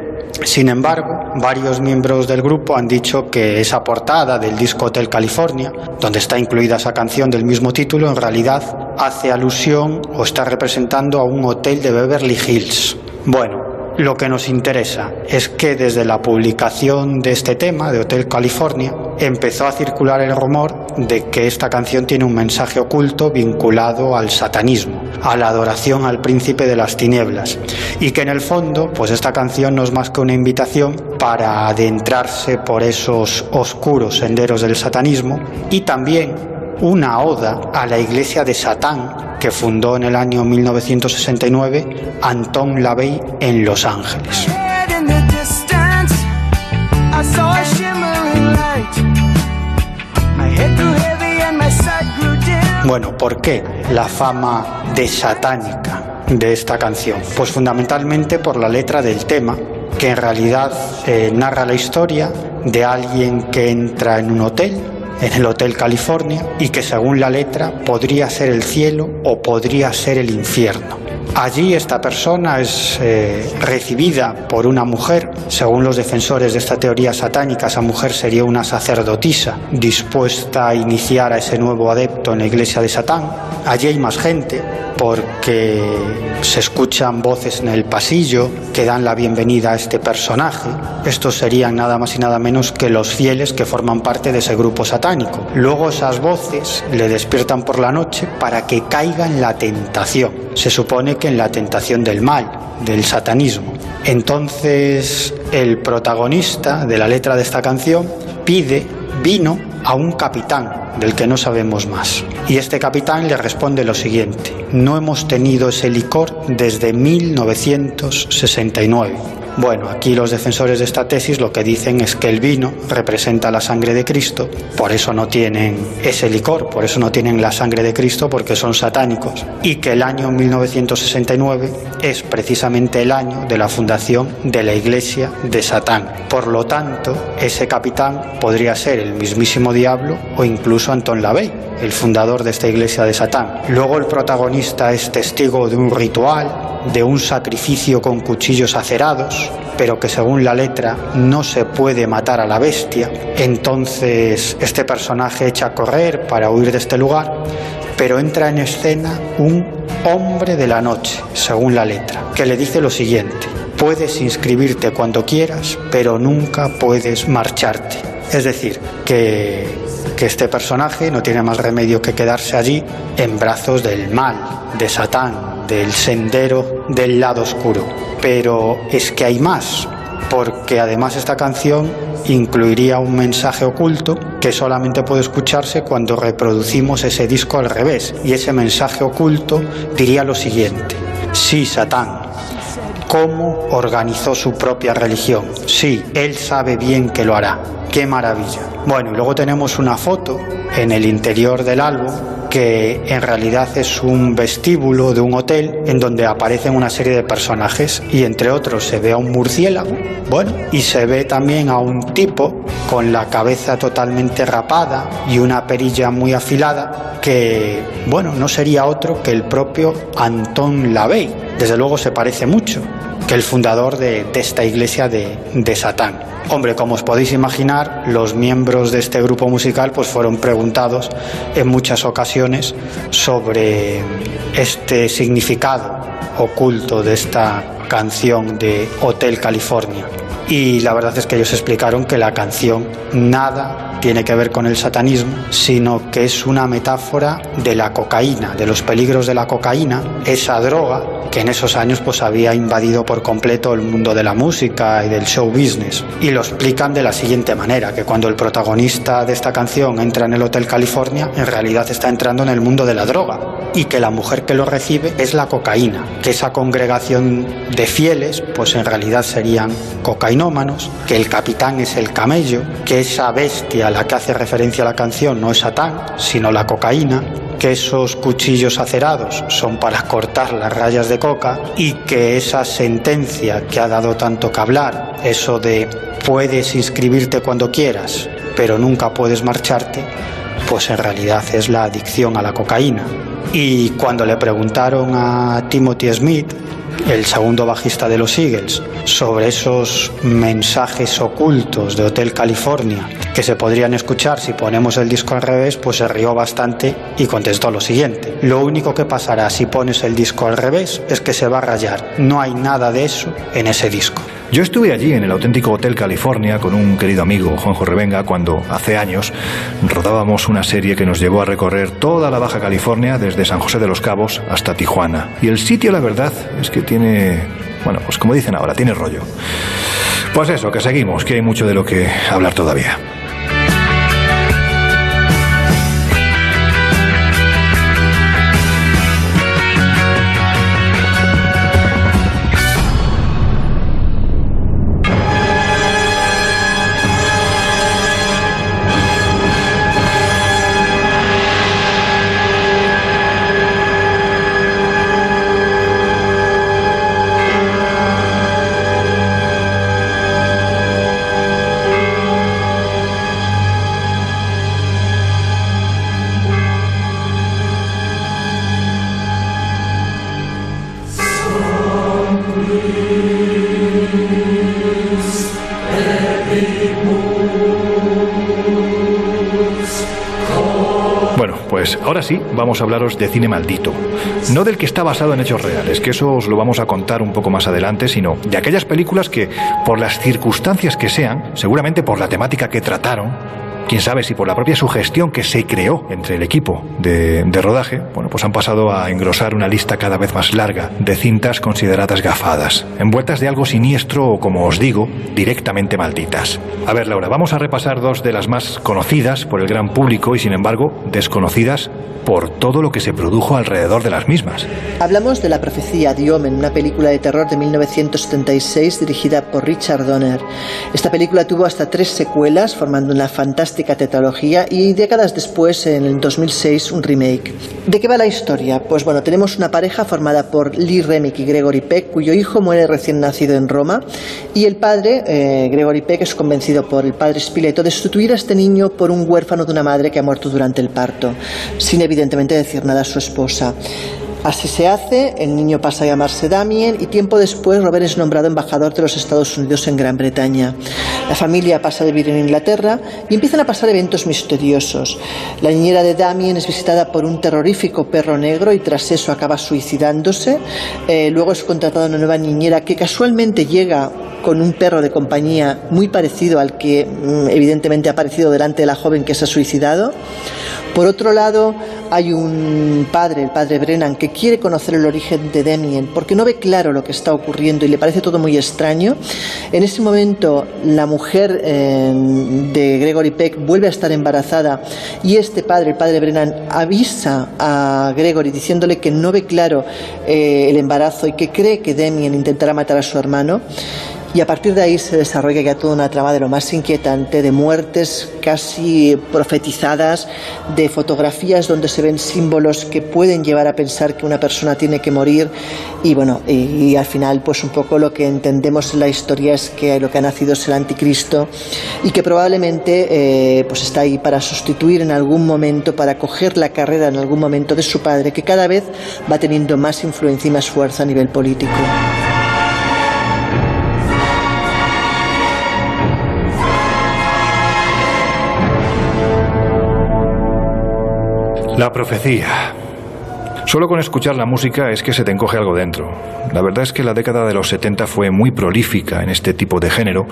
Sin embargo, varios miembros del grupo han dicho que esa portada del disco Hotel California, donde está incluida esa canción del mismo título, en realidad hace alusión o está representando a un hotel de Beverly Hills. Bueno, lo que nos interesa es que desde la publicación de este tema, de Hotel California, empezó a circular el rumor de que esta canción tiene un mensaje oculto vinculado al satanismo, a la adoración al príncipe de las tinieblas, y que en el fondo, pues esta canción no es más que una invitación para adentrarse por esos oscuros senderos del satanismo y también una oda a la iglesia de Satán que fundó en el año 1969 Anton LaVey en Los Ángeles. Bueno, ¿por qué la fama de satánica de esta canción? Pues fundamentalmente por la letra del tema, que en realidad eh, narra la historia de alguien que entra en un hotel en el Hotel California y que según la letra podría ser el cielo o podría ser el infierno. Allí esta persona es eh, recibida por una mujer. Según los defensores de esta teoría satánica, esa mujer sería una sacerdotisa dispuesta a iniciar a ese nuevo adepto en la iglesia de Satán. Allí hay más gente porque se escuchan voces en el pasillo que dan la bienvenida a este personaje. Estos serían nada más y nada menos que los fieles que forman parte de ese grupo satánico. Luego esas voces le despiertan por la noche para que caiga en la tentación. Se supone que en la tentación del mal, del satanismo. Entonces el protagonista de la letra de esta canción pide vino a un capitán del que no sabemos más. Y este capitán le responde lo siguiente, no hemos tenido ese licor desde 1969. Bueno, aquí los defensores de esta tesis lo que dicen es que el vino representa la sangre de Cristo, por eso no tienen ese licor, por eso no tienen la sangre de Cristo, porque son satánicos, y que el año 1969 es precisamente el año de la fundación de la iglesia de Satán. Por lo tanto, ese capitán podría ser el mismísimo diablo o incluso Anton Lavey, el fundador de esta iglesia de Satán. Luego el protagonista es testigo de un ritual, de un sacrificio con cuchillos acerados, pero que según la letra no se puede matar a la bestia. Entonces este personaje echa a correr para huir de este lugar, pero entra en escena un hombre de la noche, según la letra, que le dice lo siguiente, puedes inscribirte cuando quieras, pero nunca puedes marcharte. Es decir, que, que este personaje no tiene más remedio que quedarse allí en brazos del mal, de Satán, del sendero del lado oscuro. Pero es que hay más, porque además esta canción incluiría un mensaje oculto que solamente puede escucharse cuando reproducimos ese disco al revés. Y ese mensaje oculto diría lo siguiente, sí, Satán, cómo organizó su propia religión. Sí, él sabe bien que lo hará. ¡Qué maravilla! Bueno, y luego tenemos una foto en el interior del álbum que en realidad es un vestíbulo de un hotel en donde aparecen una serie de personajes y entre otros se ve a un murciélago, bueno, y se ve también a un tipo con la cabeza totalmente rapada y una perilla muy afilada que, bueno, no sería otro que el propio Anton Lavey. Desde luego se parece mucho que el fundador de, de esta iglesia de, de Satán. Hombre, como os podéis imaginar, los miembros de este grupo musical pues fueron preguntados en muchas ocasiones sobre este significado oculto de esta canción de Hotel California. Y la verdad es que ellos explicaron que la canción nada tiene que ver con el satanismo, sino que es una metáfora de la cocaína, de los peligros de la cocaína, esa droga que en esos años pues había invadido por completo el mundo de la música y del show business. Y lo explican de la siguiente manera, que cuando el protagonista de esta canción entra en el Hotel California, en realidad está entrando en el mundo de la droga y que la mujer que lo recibe es la cocaína, que esa congregación de fieles pues en realidad serían cocaína que el capitán es el camello, que esa bestia a la que hace referencia la canción no es Satán, sino la cocaína, que esos cuchillos acerados son para cortar las rayas de coca y que esa sentencia que ha dado tanto que hablar, eso de puedes inscribirte cuando quieras, pero nunca puedes marcharte, pues en realidad es la adicción a la cocaína. Y cuando le preguntaron a Timothy Smith, el segundo bajista de los Eagles, sobre esos mensajes ocultos de Hotel California que se podrían escuchar si ponemos el disco al revés, pues se rió bastante y contestó lo siguiente. Lo único que pasará si pones el disco al revés es que se va a rayar. No hay nada de eso en ese disco. Yo estuve allí en el auténtico Hotel California con un querido amigo, Juanjo Revenga, cuando hace años rodábamos una serie que nos llevó a recorrer toda la Baja California desde San José de los Cabos hasta Tijuana. Y el sitio, la verdad, es que tiene, bueno, pues como dicen ahora, tiene rollo. Pues eso, que seguimos, que hay mucho de lo que hablar todavía. Ahora sí, vamos a hablaros de cine maldito. No del que está basado en hechos reales, que eso os lo vamos a contar un poco más adelante, sino de aquellas películas que, por las circunstancias que sean, seguramente por la temática que trataron, quién sabe si por la propia sugestión que se creó entre el equipo de, rodaje, bueno, pues han pasado a engrosar una lista cada vez más larga de cintas consideradas gafadas, envueltas de algo siniestro o, como os digo, directamente malditas. A ver, Laura, vamos a repasar dos de las más conocidas por el gran público y, sin embargo, desconocidas por todo lo que se produjo alrededor de las mismas. Hablamos de La profecía de Omen, una película de terror de 1976 dirigida por Richard Donner. Esta película tuvo hasta tres secuelas, formando una fantástica tetralogía y décadas después, en el 2006, un remake. ¿De qué va la historia? Pues bueno, tenemos una pareja formada por Lee Remick y Gregory Peck, cuyo hijo muere recién nacido en Roma, y el padre, eh, Gregory Peck, es convencido por el padre Spileto de sustituir a este niño por un huérfano de una madre que ha muerto durante el parto, sin evidentemente decir nada a su esposa. Así se hace, el niño pasa a llamarse Damien y tiempo después Robert es nombrado embajador de los Estados Unidos en Gran Bretaña. La familia pasa a vivir en Inglaterra y empiezan a pasar eventos misteriosos. La niñera de Damien es visitada por un terrorífico perro negro y tras eso acaba suicidándose. Eh, luego es contratada una nueva niñera que casualmente llega con un perro de compañía muy parecido al que mm, evidentemente ha aparecido delante de la joven que se ha suicidado. Por otro lado, hay un padre, el padre Brennan, que quiere conocer el origen de Damien porque no ve claro lo que está ocurriendo y le parece todo muy extraño. En ese momento, la mujer eh, de Gregory Peck vuelve a estar embarazada y este padre, el padre Brennan, avisa a Gregory diciéndole que no ve claro eh, el embarazo y que cree que Damien intentará matar a su hermano. Y a partir de ahí se desarrolla ya toda una trama de lo más inquietante, de muertes casi profetizadas, de fotografías donde se ven símbolos que pueden llevar a pensar que una persona tiene que morir. Y bueno, y, al final, pues un poco lo que entendemos en la historia es que lo que ha nacido es el anticristo y que probablemente eh, pues está ahí para sustituir en algún momento, para coger la carrera en algún momento de su padre, que cada vez va teniendo más influencia y más fuerza a nivel político. La profecía. Solo con escuchar la música es que se te encoge algo dentro. La verdad es que la década de los 70 fue muy prolífica en este tipo de género,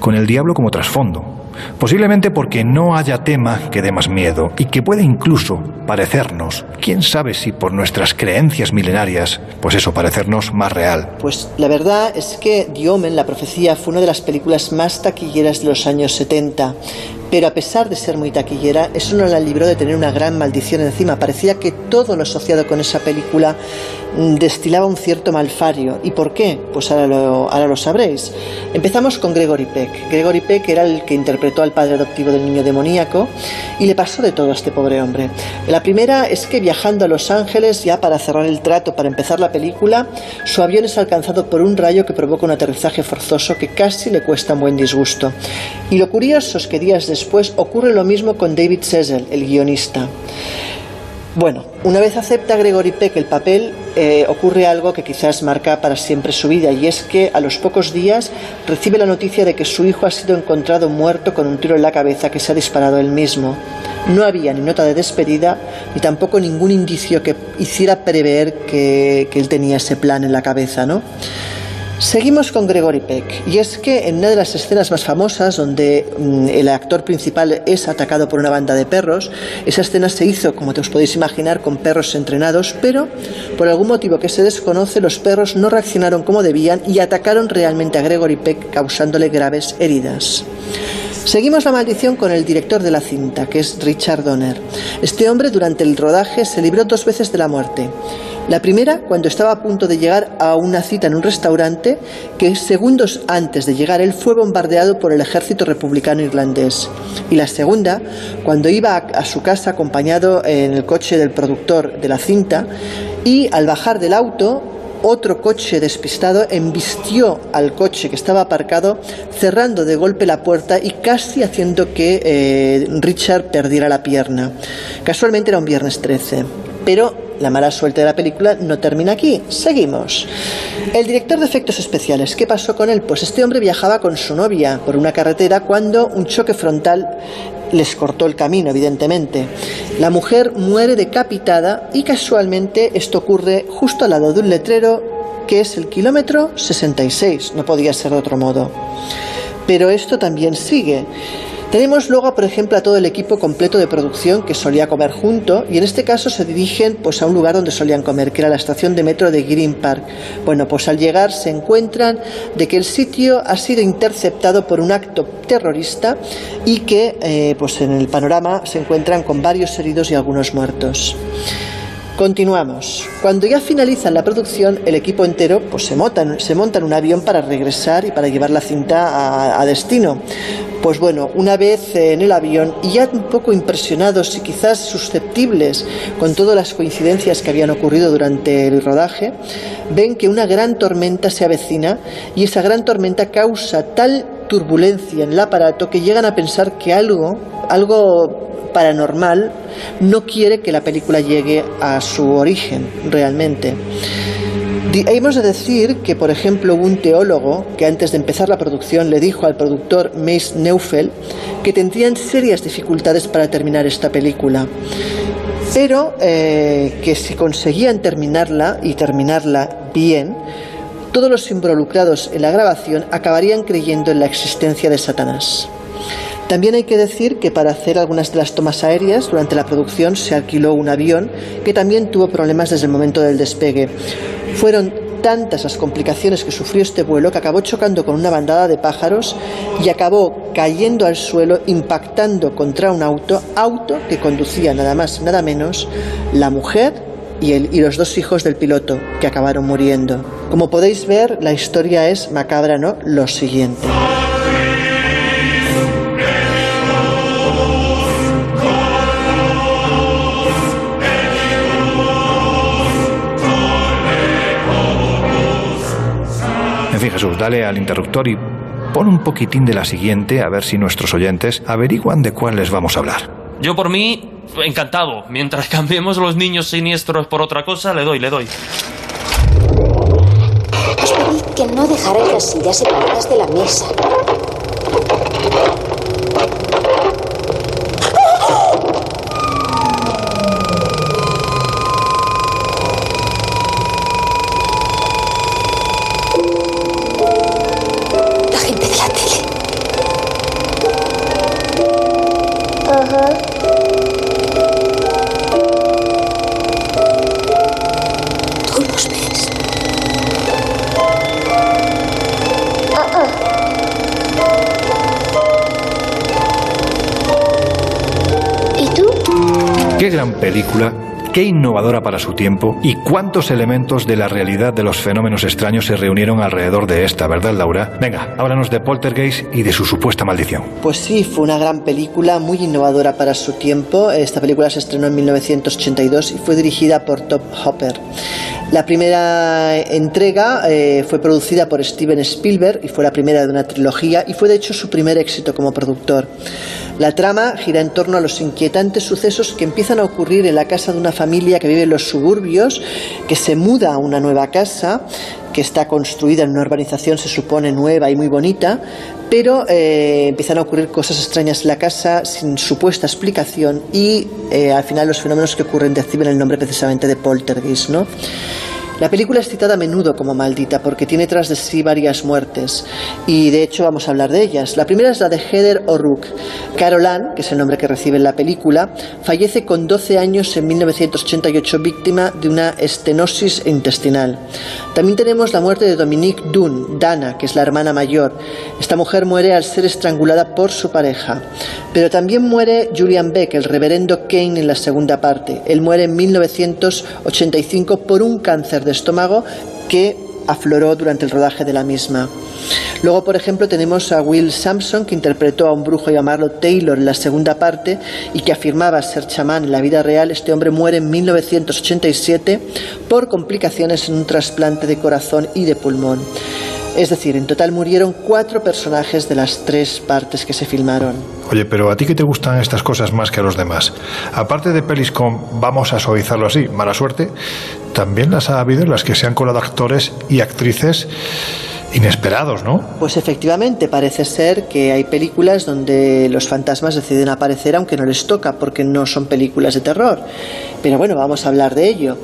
con el diablo como trasfondo. Posiblemente porque no haya tema que dé más miedo y que pueda incluso parecernos, quién sabe si por nuestras creencias milenarias, pues eso, parecernos más real. Pues la verdad es que Diomen, la profecía, fue una de las películas más taquilleras de los años 70. Pero a pesar de ser muy taquillera, eso no la libró de tener una gran maldición encima. Parecía que todo lo asociado con esa película mm, destilaba un cierto malfario. ¿Y por qué? Pues ahora lo, ahora lo sabréis. Empezamos con Gregory Peck. Gregory Peck era el que interpretó al padre adoptivo del niño demoníaco y le pasó de todo a este pobre hombre. La primera es que viajando a Los Ángeles, ya para cerrar el trato, para empezar la película, su avión es alcanzado por un rayo que provoca un aterrizaje forzoso que casi le cuesta un buen disgusto. Y lo curioso es que días después ocurre lo mismo con David Cecil, el guionista. Bueno, una vez acepta Gregory Peck el papel, eh, ocurre algo que quizás marca para siempre su vida, y es que a los pocos días recibe la noticia de que su hijo ha sido encontrado muerto con un tiro en la cabeza que se ha disparado él mismo. No había ni nota de despedida, ni tampoco ningún indicio que hiciera prever que él tenía ese plan en la cabeza, ¿no? Seguimos con Gregory Peck, y es que en una de las escenas más famosas, donde mm, el actor principal es atacado por una banda de perros, esa escena se hizo, como te os podéis imaginar, con perros entrenados, pero por algún motivo que se desconoce, los perros no reaccionaron como debían y atacaron realmente a Gregory Peck, causándole graves heridas. Seguimos la maldición con el director de la cinta, que es Richard Donner. Este hombre durante el rodaje se libró dos veces de la muerte. La primera, cuando estaba a punto de llegar a una cita en un restaurante, que segundos antes de llegar él fue bombardeado por el ejército republicano irlandés. Y la segunda, cuando iba a, su casa acompañado en el coche del productor de la cinta, y al bajar del auto otro coche despistado embistió al coche que estaba aparcado, cerrando de golpe la puerta y casi haciendo que eh, Richard perdiera la pierna. Casualmente era un viernes 13. Pero la mala suerte de la película no termina aquí. Seguimos. El director de efectos especiales, ¿qué pasó con él? Pues este hombre viajaba con su novia por una carretera cuando un choque frontal les cortó el camino, evidentemente. La mujer muere decapitada y casualmente esto ocurre justo al lado de un letrero que es el kilómetro 66. No podía ser de otro modo. Pero esto también sigue. Tenemos luego, por ejemplo, a todo el equipo completo de producción que solía comer junto y en este caso se dirigen pues, a un lugar donde solían comer, que era la estación de metro de Green Park. Bueno, pues al llegar se encuentran de que el sitio ha sido interceptado por un acto terrorista y que eh, pues en el panorama se encuentran con varios heridos y algunos muertos. Continuamos. Cuando ya finalizan la producción, el equipo entero pues, se, monta, se un avión para regresar y para llevar la cinta a, a destino. Pues bueno, una vez en el avión y ya un poco impresionados y quizás susceptibles con todas las coincidencias que habían ocurrido durante el rodaje, ven que una gran tormenta se avecina y esa gran tormenta causa tal turbulencia en el aparato que llegan a pensar que algo, algo paranormal no quiere que la película llegue a su origen realmente. Hemos de decir que, por ejemplo, un teólogo que antes de empezar la producción le dijo al productor Mace Neufeld que tendrían serias dificultades para terminar esta película, pero eh, que si conseguían terminarla y terminarla bien, todos los involucrados en la grabación acabarían creyendo en la existencia de Satanás. También hay que decir que para hacer algunas de las tomas aéreas durante la producción se alquiló un avión que también tuvo problemas desde el momento del despegue. Fueron tantas las complicaciones que sufrió este vuelo que acabó chocando con una bandada de pájaros y acabó cayendo al suelo impactando contra un auto, auto que conducía nada más nada menos la mujer y, el, y los dos hijos del piloto que acabaron muriendo. Como podéis ver, la historia es macabra, ¿no? Lo siguiente. En fin, Jesús, dale al interruptor y pon un poquitín de la siguiente a ver si nuestros oyentes averiguan de cuál les vamos a hablar. Yo por mí, encantado. Mientras cambiemos los niños siniestros por otra cosa, le doy, le doy. Os pedí que no dejarais las sillas separadas de la mesa. Qué innovadora para su tiempo y cuántos elementos de la realidad de los fenómenos extraños se reunieron alrededor de esta, ¿verdad, Laura? Venga, háblanos de Poltergeist y de su supuesta maldición. Pues sí, fue una gran película, muy innovadora para su tiempo. Esta película se estrenó en 1982 y fue dirigida por Top Hopper. La primera entrega eh, fue producida por Steven Spielberg y fue la primera de una trilogía y fue de hecho su primer éxito como productor. La trama gira en torno a los inquietantes sucesos que empiezan a ocurrir en la casa de una familia que vive en los suburbios, que se muda a una nueva casa, que está construida en una urbanización, se supone nueva y muy bonita, pero eh, empiezan a ocurrir cosas extrañas en la casa sin supuesta explicación y eh, al final los fenómenos que ocurren reciben el nombre precisamente de poltergeist, ¿no? La película es citada a menudo como maldita porque tiene tras de sí varias muertes y de hecho vamos a hablar de ellas. La primera es la de Heather O'Rourke. Carol Ann, que es el nombre que recibe en la película, fallece con 12 años en 1988 víctima de una estenosis intestinal. También tenemos la muerte de Dominique Dunn, Dana, que es la hermana mayor. Esta mujer muere al ser estrangulada por su pareja. Pero también muere Julian Beck, el reverendo Kane en la segunda parte. Él muere en 1985 por un cáncer de estómago que afloró durante el rodaje de la misma. Luego, por ejemplo, tenemos a Will Sampson, que interpretó a un brujo llamado Taylor en la segunda parte y que afirmaba ser chamán en la vida real. Este hombre muere en 1987 por complicaciones en un trasplante de corazón y de pulmón. Es decir, en total murieron cuatro personajes de las tres partes que se filmaron. Oye, pero a ti que te gustan estas cosas más que a los demás. Aparte de pelis con, vamos a suavizarlo así, mala suerte, también las ha habido en las que se han colado actores y actrices inesperados, ¿no? Pues efectivamente, parece ser que hay películas donde los fantasmas deciden aparecer aunque no les toca, porque no son películas de terror. Pero bueno, vamos a hablar de ello.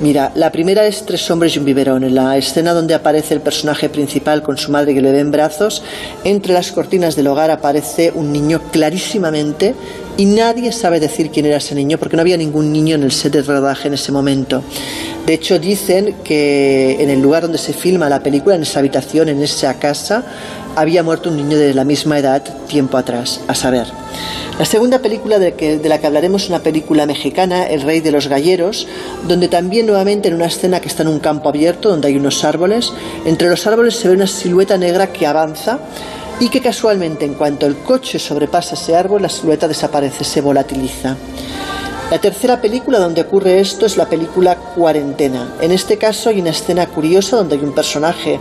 Mira, la primera es Tres hombres y un biberón. En la escena donde aparece el personaje principal con su madre que le ve en brazos, entre las cortinas del hogar aparece un niño clarísimamente y nadie sabe decir quién era ese niño porque no había ningún niño en el set de rodaje en ese momento. De hecho, dicen que en el lugar donde se filma la película, en esa habitación, en esa casa, había muerto un niño de la misma edad tiempo atrás, a saber. La segunda película de, la que hablaremos es una película mexicana, El Rey de los Galleros, donde también nuevamente en una escena que está en un campo abierto, donde hay unos árboles, entre los árboles se ve una silueta negra que avanza y que casualmente en cuanto el coche sobrepasa ese árbol, la silueta desaparece, se volatiliza. La tercera película donde ocurre esto es la película Cuarentena. En este caso hay una escena curiosa donde hay un personaje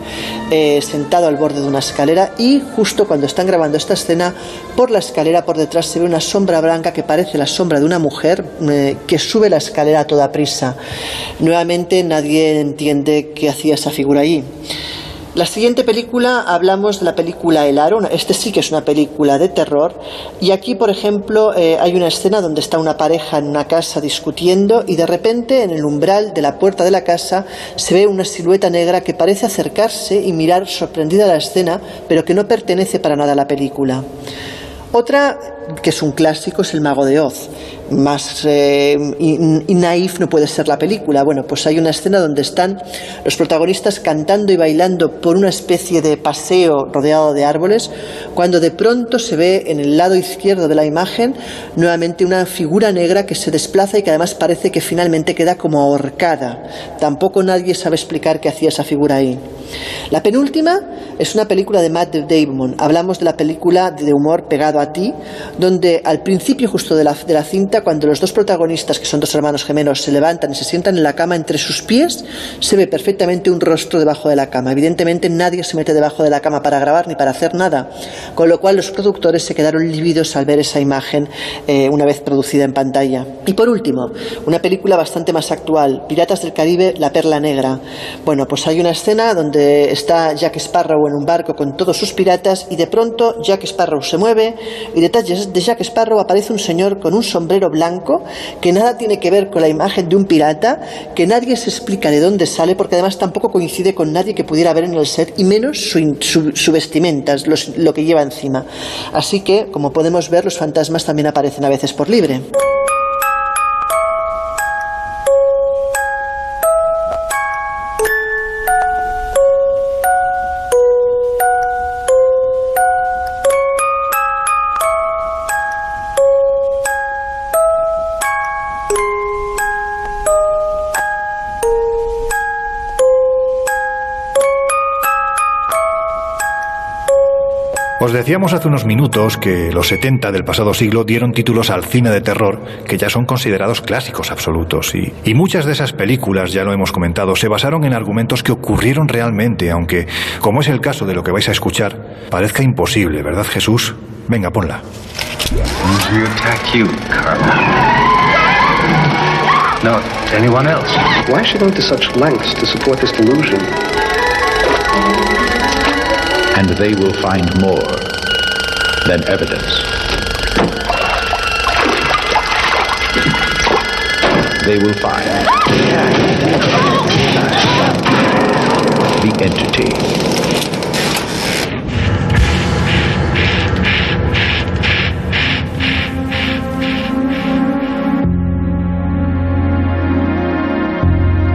eh, sentado al borde de una escalera y justo cuando están grabando esta escena, por la escalera por detrás se ve una sombra blanca que parece la sombra de una mujer eh, que sube la escalera a toda prisa. Nuevamente nadie entiende qué hacía esa figura ahí. La siguiente película hablamos de la película El Aro. Este sí que es una película de terror. Y aquí, por ejemplo, eh, hay una escena donde está una pareja en una casa discutiendo y de repente en el umbral de la puerta de la casa se ve una silueta negra que parece acercarse y mirar sorprendida la escena, pero que no pertenece para nada a la película. Otra que es un clásico es El Mago de Oz. Más eh, naif no puede ser la película. Bueno, pues hay una escena donde están los protagonistas cantando y bailando por una especie de paseo rodeado de árboles, cuando de pronto se ve en el lado izquierdo de la imagen nuevamente una figura negra que se desplaza y que además parece que finalmente queda como ahorcada. Tampoco nadie sabe explicar qué hacía esa figura ahí. La penúltima es una película de Matt Damon. Hablamos de la película de humor pegado a ti, donde al principio justo de la, de la cinta, cuando los dos protagonistas, que son dos hermanos gemelos, se levantan y se sientan en la cama entre sus pies, se ve perfectamente un rostro debajo de la cama. Evidentemente nadie se mete debajo de la cama para grabar ni para hacer nada, con lo cual los productores se quedaron lívidos al ver esa imagen eh, una vez producida en pantalla. Y por último, una película bastante más actual, Piratas del Caribe, La Perla Negra. Bueno, pues hay una escena donde está Jack Sparrow en un barco con todos sus piratas y de pronto Jack Sparrow se mueve y detalles de Jack Sparrow aparece un señor con un sombrero blanco que nada tiene que ver con la imagen de un pirata, que nadie se explica de dónde sale, porque además tampoco coincide con nadie que pudiera ver en el set, y menos su, su, vestimenta, lo que lleva encima. Así que, como podemos ver, los fantasmas también aparecen a veces por libre. Os decíamos hace unos minutos que los 70 del pasado siglo dieron títulos al cine de terror que ya son considerados clásicos absolutos y, y, muchas de esas películas, ya lo hemos comentado, se basaron en argumentos que ocurrieron realmente, aunque, como es el caso de lo que vais a escuchar, parezca imposible, ¿verdad Jesús? Venga, ponla. No, anyone else. Why is she going to such lengths to support this delusion? And they will find more than evidence. They will find the entity.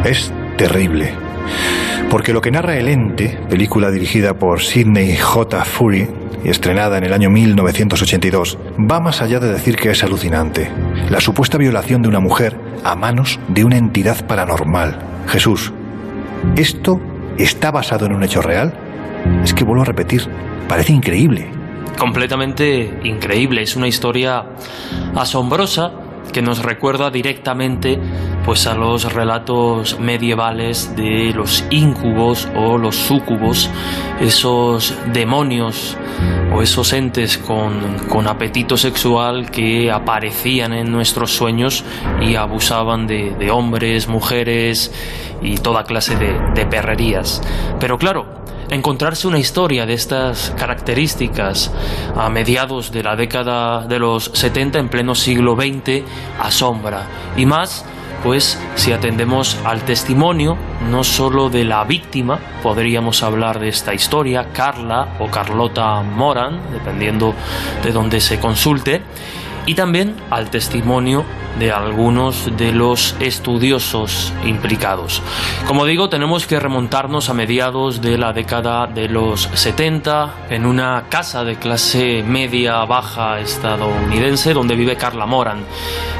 Es terrible. Porque lo que narra El Ente, película dirigida por Sidney J. Fury y estrenada en el año 1982, va más allá de decir que es alucinante. La supuesta violación de una mujer a manos de una entidad paranormal. Jesús, ¿esto está basado en un hecho real? Es que vuelvo a repetir, parece increíble. Completamente increíble, es una historia asombrosa que nos recuerda directamente pues a los relatos medievales de los íncubos o los súcubos, esos demonios o esos entes con, con apetito sexual que aparecían en nuestros sueños y abusaban de, de hombres, mujeres y toda clase de, de perrerías. Pero claro, encontrarse una historia de estas características a mediados de la década de los 70 en pleno siglo XX asombra. Y más, pues si atendemos al testimonio no solo de la víctima, podríamos hablar de esta historia, Carla o Carlota Moran, dependiendo de donde se consulte, y también al testimonio de algunos de los estudiosos implicados. Como digo, tenemos que remontarnos a mediados de la década de los 70 en una casa de clase media baja estadounidense donde vive Carla Moran.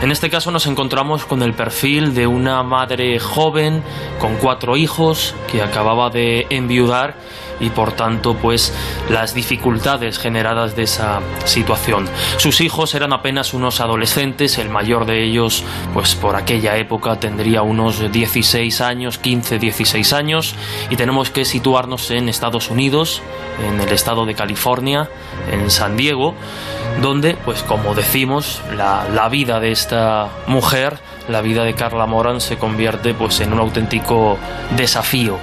En este caso nos encontramos con el perfil de una madre joven con cuatro hijos que acababa de enviudar y por tanto pues las dificultades generadas de esa situación. Sus hijos eran apenas unos adolescentes, el mayor de ellos pues por aquella época tendría unos 16 años, 15, 16 años y tenemos que situarnos en Estados Unidos, en el estado de California, en San Diego, donde pues como decimos la, la vida de esta mujer la vida de Carla Moran se convierte pues en un auténtico desafío.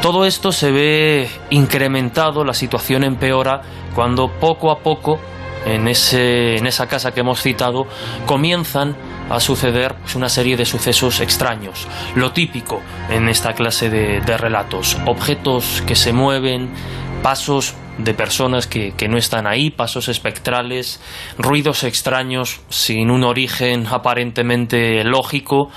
Todo esto se ve incrementado, la situación empeora cuando poco a poco en, ese, en esa casa que hemos citado comienzan a suceder pues, una serie de sucesos extraños. Lo típico en esta clase de, de relatos, objetos que se mueven, pasos de personas que, que, no están ahí, pasos espectrales, ruidos extraños sin un origen aparentemente lógico,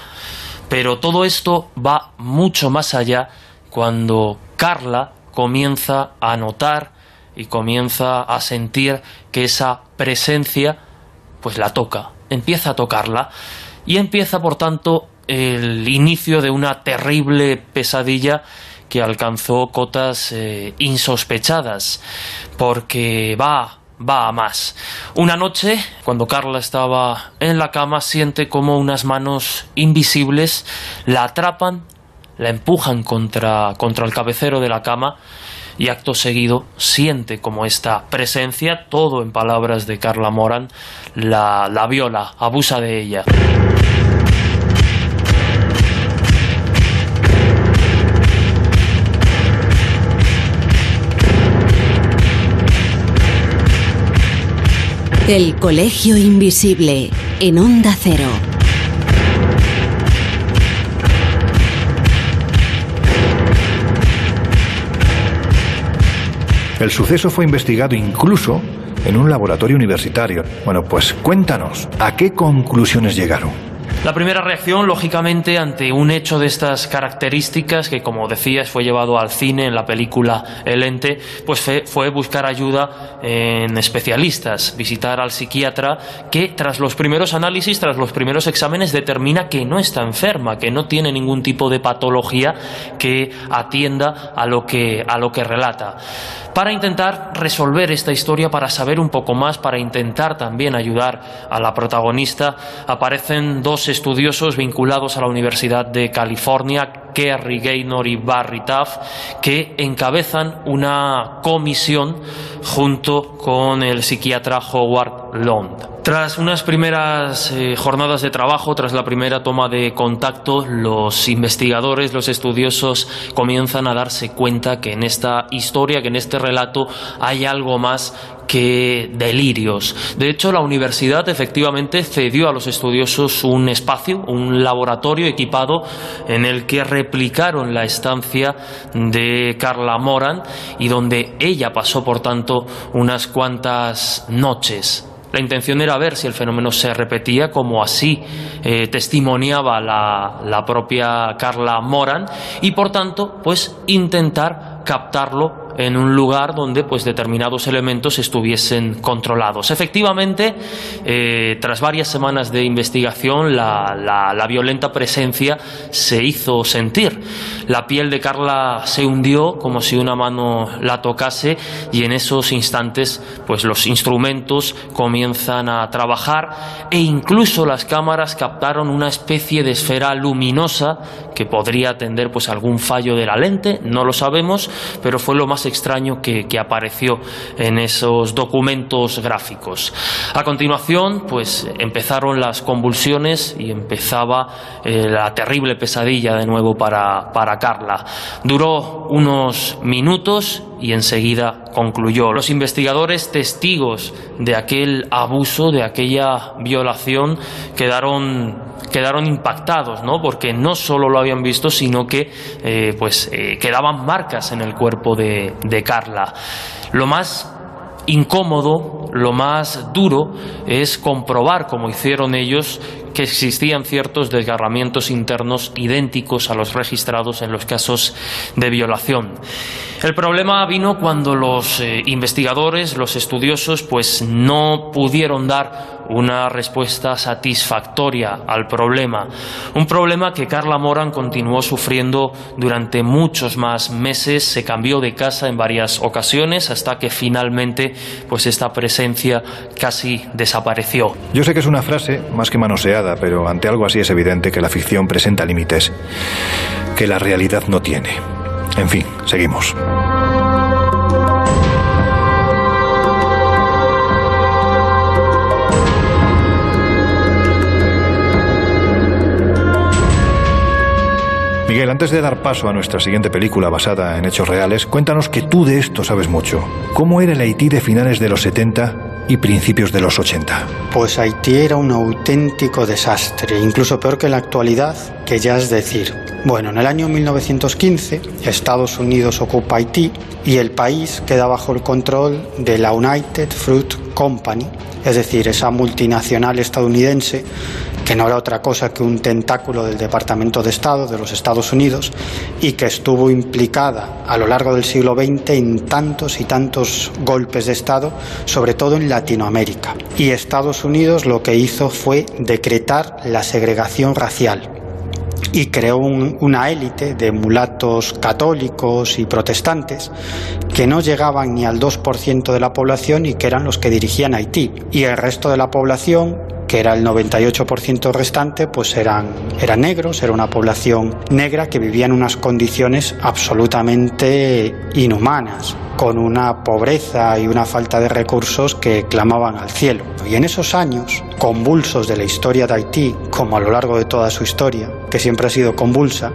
pero todo esto va mucho más allá cuando Carla comienza a notar y comienza a sentir que esa presencia pues la toca, empieza a tocarla y empieza por tanto el inicio de una terrible pesadilla alcanzó cotas eh, insospechadas, porque va, va a más. Una noche, cuando Carla estaba en la cama, siente como unas manos invisibles la atrapan, la empujan contra, contra el cabecero de la cama y acto seguido siente como esta presencia, todo en palabras de Carla Moran, la, la viola, abusa de ella. El Colegio Invisible, en Onda Cero. El suceso fue investigado incluso en un laboratorio universitario. Bueno, pues cuéntanos, ¿a qué conclusiones llegaron? La primera reacción, lógicamente, ante un hecho de estas características, que como decías fue llevado al cine en la película El Ente, pues fue, buscar ayuda en especialistas, visitar al psiquiatra que tras los primeros análisis, tras los primeros exámenes, determina que no está enferma, que no tiene ningún tipo de patología que atienda a lo que, a lo que relata. Para intentar resolver esta historia, para saber un poco más, para intentar también ayudar a la protagonista, aparecen dos estudiosos vinculados a la Universidad de California, Kerry Gaynor y Barry Taff, que encabezan una comisión junto con el psiquiatra Howard Lund. Tras unas primeras eh, jornadas de trabajo, tras la primera toma de contacto, los investigadores, los estudiosos comienzan a darse cuenta que en esta historia, que en este relato hay algo más que delirios. De hecho, la universidad efectivamente cedió a los estudiosos un espacio, un laboratorio equipado en el que replicaron la estancia de Carla Moran y donde ella pasó, por tanto, unas cuantas noches. La intención era ver si el fenómeno se repetía, como así eh, testimoniaba la, la propia Carla Moran, y por tanto, pues intentar captarlo en un lugar donde pues determinados elementos estuviesen controlados. Efectivamente, eh, tras varias semanas de investigación, la, la, violenta presencia se hizo sentir. La piel de Carla se hundió como si una mano la tocase y en esos instantes pues los instrumentos comienzan a trabajar e incluso las cámaras captaron una especie de esfera luminosa que podría atender pues algún fallo de la lente, no lo sabemos, pero fue lo más extraño que, apareció en esos documentos gráficos. A continuación, pues empezaron las convulsiones y empezaba eh, la terrible pesadilla de nuevo para, para Carla. Duró unos minutos y enseguida concluyó. Los investigadores testigos de aquel abuso, de aquella violación, quedaron quedaron impactados, ¿no? Porque no solo lo habían visto, sino que eh, pues eh, quedaban marcas en el cuerpo de, Carla. Lo más incómodo, lo más duro es comprobar, como hicieron ellos, que existían ciertos desgarramientos internos idénticos a los registrados en los casos de violación. El problema vino cuando los eh, investigadores, los estudiosos, pues no pudieron dar una respuesta satisfactoria al problema. Un problema que Carla Moran continuó sufriendo durante muchos más meses, se cambió de casa en varias ocasiones hasta que finalmente pues esta presencia casi desapareció. Yo sé que es una frase más que manoseada, pero ante algo así es evidente que la ficción presenta límites que la realidad no tiene. En fin, seguimos. Miguel, antes de dar paso a nuestra siguiente película basada en hechos reales, cuéntanos que tú de esto sabes mucho. ¿Cómo era el Haití de finales de los 70 y principios de los 80? Pues Haití era un auténtico desastre, incluso peor que la actualidad, que ya es decir. Bueno, en el año 1915 Estados Unidos ocupa Haití y el país queda bajo el control de la United Fruit Company, es decir, esa multinacional estadounidense que no era otra cosa que un tentáculo del Departamento de Estado de los Estados Unidos y que estuvo implicada a lo largo del siglo XX en tantos y tantos golpes de Estado, sobre todo en Latinoamérica. Y Estados Unidos lo que hizo fue decretar la segregación racial y creó una élite de mulatos católicos y protestantes que no llegaban ni al 2% de la población y que eran los que dirigían Haití. Y el resto de la población que era el 98% restante, pues eran, eran negros, era una población negra que vivía en unas condiciones absolutamente inhumanas, con una pobreza y una falta de recursos que clamaban al cielo. Y en esos años convulsos de la historia de Haití, como a lo largo de toda su historia, que siempre ha sido convulsa,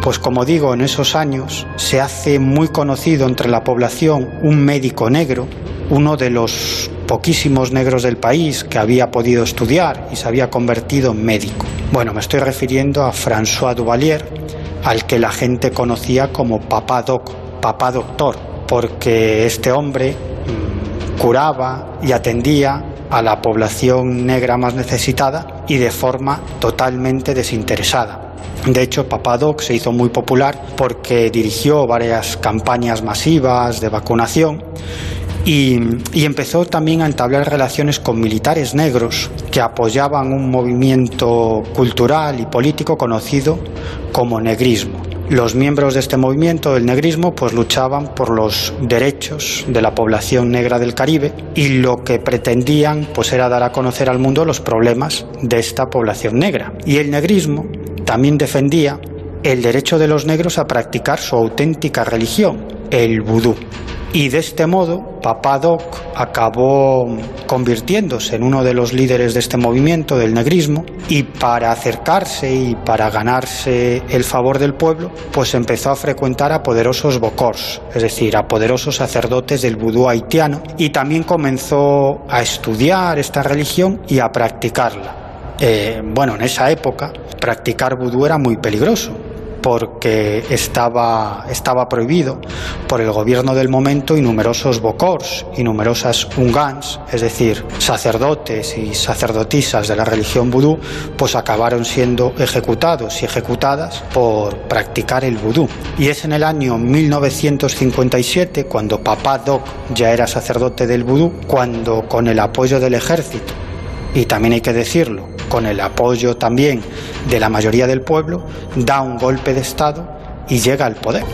pues como digo, en esos años se hace muy conocido entre la población un médico negro, uno de los poquísimos negros del país que había podido estudiar y se había convertido en médico. Bueno, me estoy refiriendo a François Duvalier, al que la gente conocía como papá doc, papá doctor, porque este hombre mm, curaba y atendía a la población negra más necesitada y de forma totalmente desinteresada. De hecho, Papadoc se hizo muy popular porque dirigió varias campañas masivas de vacunación y, empezó también a entablar relaciones con militares negros que apoyaban un movimiento cultural y político conocido como negrismo. Los miembros de este movimiento, del negrismo, pues luchaban por los derechos de la población negra del Caribe y lo que pretendían pues era dar a conocer al mundo los problemas de esta población negra. Y el negrismo también defendía el derecho de los negros a practicar su auténtica religión, el vudú. Y de este modo, Papa Doc acabó convirtiéndose en uno de los líderes de este movimiento del negrismo y para acercarse y para ganarse el favor del pueblo, pues empezó a frecuentar a poderosos bocors, es decir, a poderosos sacerdotes del vudú haitiano y también comenzó a estudiar esta religión y a practicarla. Eh, bueno, en esa época practicar vudú era muy peligroso porque estaba, estaba prohibido por el gobierno del momento y numerosos bocors y numerosas ungans, es decir, sacerdotes y sacerdotisas de la religión vudú, pues acabaron siendo ejecutados y ejecutadas por practicar el vudú. Y es en el año 1957, cuando Papá Doc ya era sacerdote del vudú, cuando con el apoyo del ejército, y también hay que decirlo, con el apoyo también de la mayoría del pueblo, da un golpe de Estado y llega al poder.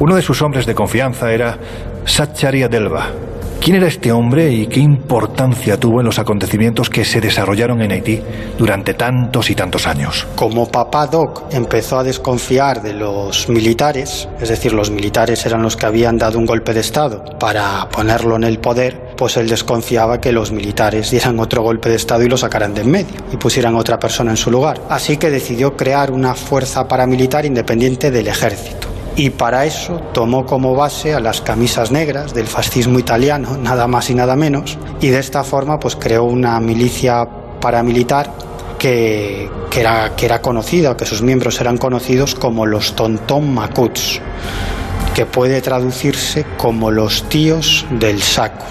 Uno de sus hombres de confianza era Sacharia Delva, ¿Quién era este hombre y qué importancia tuvo en los acontecimientos que se desarrollaron en Haití durante tantos y tantos años? Como Papá Doc empezó a desconfiar de los militares, es decir, los militares eran los que habían dado un golpe de Estado para ponerlo en el poder, pues él desconfiaba que los militares dieran otro golpe de Estado y lo sacaran de en medio y pusieran otra persona en su lugar. Así que decidió crear una fuerza paramilitar independiente del ejército y para eso tomó como base a las camisas negras del fascismo italiano, nada más y nada menos, y de esta forma pues creó una milicia paramilitar que, que, era, que era conocida, que sus miembros eran conocidos como los Tontón Macuts, que puede traducirse como los tíos del saco.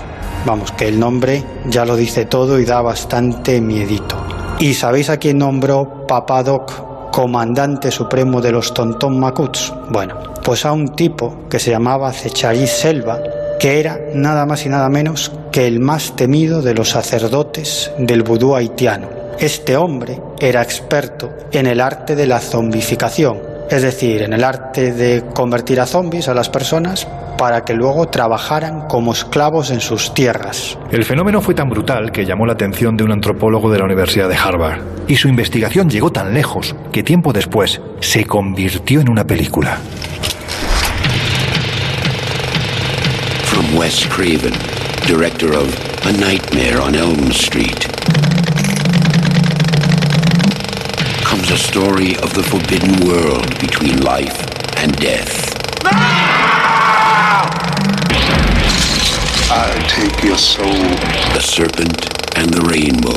Vamos, que el nombre ya lo dice todo y da bastante miedito. ¿Y sabéis a quién nombró Papadoc comandante supremo de los Tontón Macuts? Bueno, pues a un tipo que se llamaba Cecharí Selva, que era nada más y nada menos que el más temido de los sacerdotes del vudú haitiano. Este hombre era experto en el arte de la zombificación, es decir, en el arte de convertir a zombies a las personas para que luego trabajaran como esclavos en sus tierras. El fenómeno fue tan brutal que llamó la atención de un antropólogo de la Universidad de Harvard, y su investigación llegó tan lejos que tiempo después se convirtió en una película. From Wes Craven, director of A Nightmare on Elm Street, comes a story of the forbidden world between life and death. I'll take your soul. The Serpent and the Rainbow.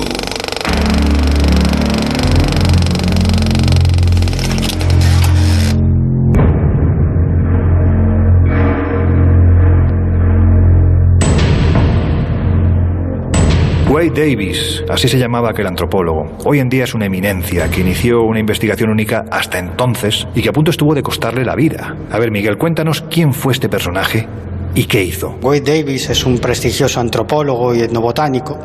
Wade Davis, así se llamaba aquel antropólogo, hoy en día es una eminencia que inició una investigación única hasta entonces y que a punto estuvo de costarle la vida. A ver, Miguel, cuéntanos quién fue este personaje y qué hizo. Wade Davis es un prestigioso antropólogo y etnobotánico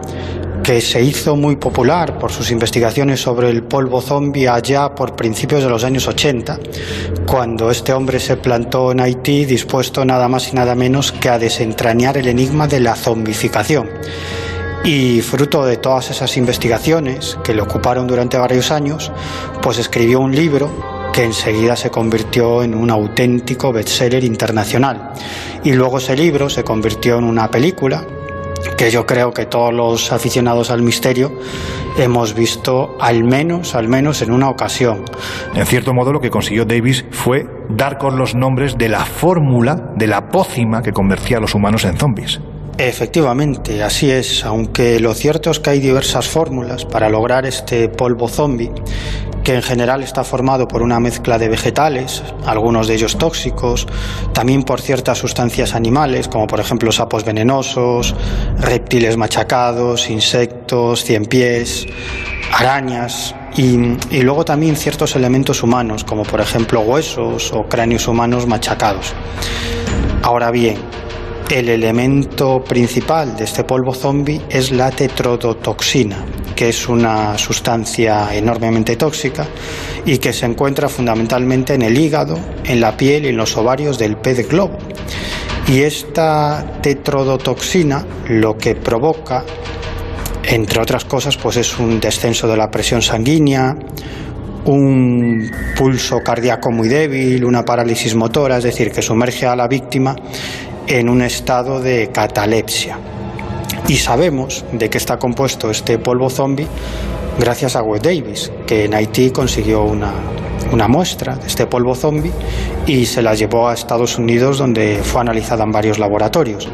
que se hizo muy popular por sus investigaciones sobre el polvo zombie allá por principios de los años 80, cuando este hombre se plantó en Haití dispuesto nada más y nada menos que a desentrañar el enigma de la zombificación. Y fruto de todas esas investigaciones que le ocuparon durante varios años, pues escribió un libro que enseguida se convirtió en un auténtico bestseller internacional. Y luego ese libro se convirtió en una película que yo creo que todos los aficionados al misterio hemos visto al menos, al menos en una ocasión. En cierto modo lo que consiguió Davis fue dar con los nombres de la fórmula de la pócima que convertía a los humanos en zombies. Efectivamente, así es, aunque lo cierto es que hay diversas fórmulas para lograr este polvo zombie, que en general está formado por una mezcla de vegetales, algunos de ellos tóxicos, también por ciertas sustancias animales, como por ejemplo sapos venenosos, reptiles machacados, insectos, cien pies, arañas, y, luego también ciertos elementos humanos, como por ejemplo huesos o cráneos humanos machacados. Ahora bien, el elemento principal de este polvo zombie es la tetrodotoxina, que es una sustancia enormemente tóxica y que se encuentra fundamentalmente en el hígado, en la piel y en los ovarios del pez globo. Y esta tetrodotoxina lo que provoca, entre otras cosas, pues es un descenso de la presión sanguínea, un pulso cardíaco muy débil, una parálisis motora, es decir, que sumerge a la víctima en un estado de catalepsia. Y sabemos de qué está compuesto este polvo zombie gracias a Wes Davis, que en Haití consiguió una, una muestra de este polvo zombie y se la llevó a Estados Unidos donde fue analizada en varios laboratorios.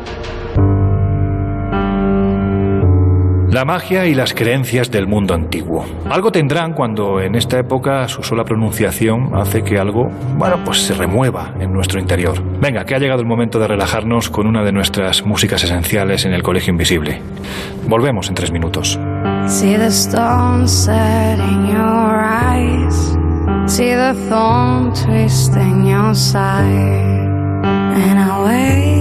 La magia y las creencias del mundo antiguo. Algo tendrán cuando en esta época su sola pronunciación hace que algo, bueno, pues se remueva en nuestro interior. Venga, que ha llegado el momento de relajarnos con una de nuestras músicas esenciales en el Colegio Invisible. Volvemos en tres minutos. See the stone set in your eyes. See the thorn twist in your side. And I wait.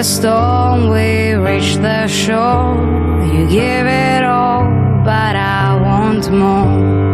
the storm, we reach the shore. You give it all, but I want more.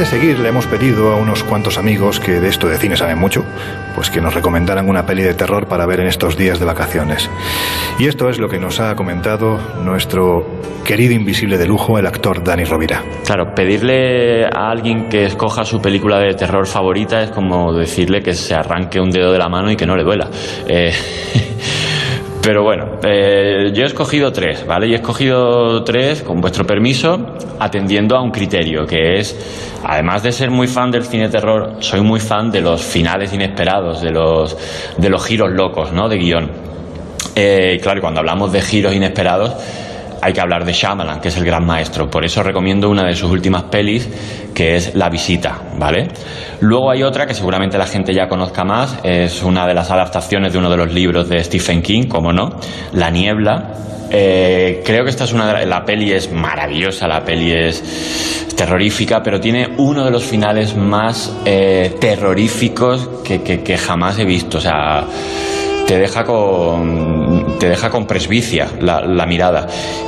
De seguir, le hemos pedido a unos cuantos amigos que de esto de cine saben mucho, pues que nos recomendaran una peli de terror para ver en estos días de vacaciones. Y esto es lo que nos ha comentado nuestro querido invisible de lujo, el actor Dani Rovira. Claro, pedirle a alguien que escoja su película de terror favorita es como decirle que se arranque un dedo de la mano y que no le duela. Eh, Pero bueno, eh, yo he escogido tres, ¿vale? Y he escogido tres, con vuestro permiso, atendiendo a un criterio, que es, además de ser muy fan del cine terror, soy muy fan de los finales inesperados, de los, de los giros locos, ¿no? De guion. Eh, claro, cuando hablamos de giros inesperados, hay que hablar de Shyamalan, que es el gran maestro. Por eso recomiendo una de sus últimas pelis, que es La Visita, ¿vale? Luego hay otra que seguramente la gente ya conozca más, es una de las adaptaciones de uno de los libros de Stephen King, como no, La Niebla. Eh, creo que esta es una de la peli es maravillosa, la peli es terrorífica, pero tiene uno de los finales más eh, terroríficos que, jamás he visto. O sea, te deja con, te deja con presbicia la, mirada.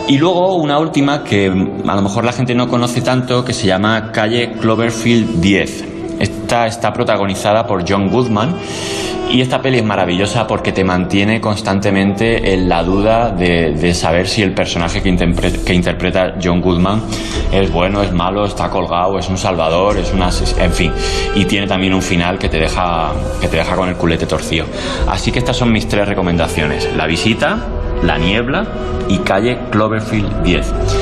Y luego una última que a lo mejor la gente no conoce tanto, que se llama Calle Cloverfield 10. Esta está protagonizada por John Goodman y esta peli es maravillosa porque te mantiene constantemente en la duda de, de saber si el personaje que, interpre que, interpreta John Goodman es bueno, es malo, está colgado, es un salvador, es una en fin. Y tiene también un final que te deja, que te deja con el culete torcido. Así que estas son mis tres recomendaciones. La visita, la niebla y calle Cloverfield 10.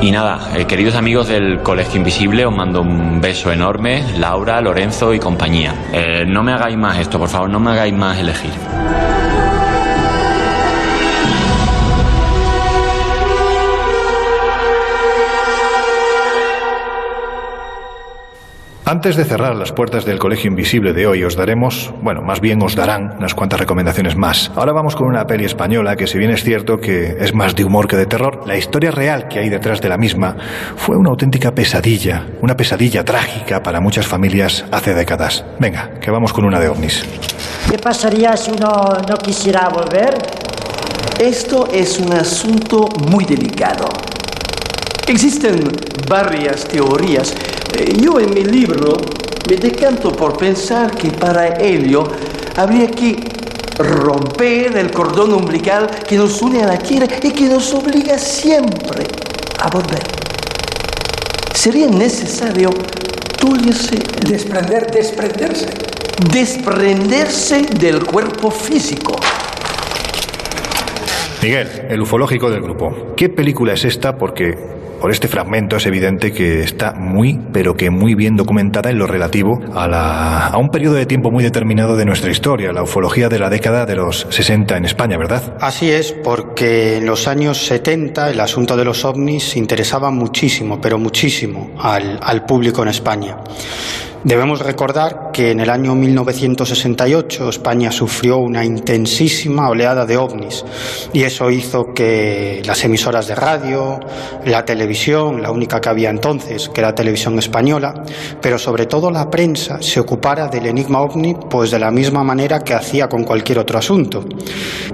Y nada, eh, queridos amigos del Colegio Invisible, os mando un beso enorme, Laura, Lorenzo y compañía. Eh, no me hagáis más esto, por favor, no me hagáis más elegir. Antes de cerrar las puertas del Colegio Invisible de hoy, os daremos, bueno, más bien os darán unas cuantas recomendaciones más. Ahora vamos con una peli española que, si bien es cierto que es más de humor que de terror, la historia real que hay detrás de la misma fue una auténtica pesadilla, una pesadilla trágica para muchas familias hace décadas. Venga, que vamos con una de ovnis. ¿Qué pasaría si uno no quisiera volver? Esto es un asunto muy delicado. Existen varias teorías. Yo en mi libro me decanto por pensar que para ello habría que romper el cordón umbilical que nos une a la Tierra y que nos obliga siempre a volver. Sería necesario tulirse. Desprender, desprenderse. Desprenderse del cuerpo físico. Miguel, el ufológico del grupo. ¿Qué película es esta? Porque por este fragmento es evidente que está muy, pero que muy bien documentada en lo relativo a, la, a un periodo de tiempo muy determinado de nuestra historia, la ufología de la década de los 60 en España, ¿verdad? Así es, porque en los años 70 el asunto de los ovnis interesaba muchísimo, pero muchísimo al, al público en España. Debemos recordar que en el año 1968 España sufrió una intensísima oleada de ovnis y eso hizo que las emisoras de radio, la televisión, la única que había entonces, que era televisión española, pero sobre todo la prensa se ocupara del enigma ovni pues de la misma manera que hacía con cualquier otro asunto.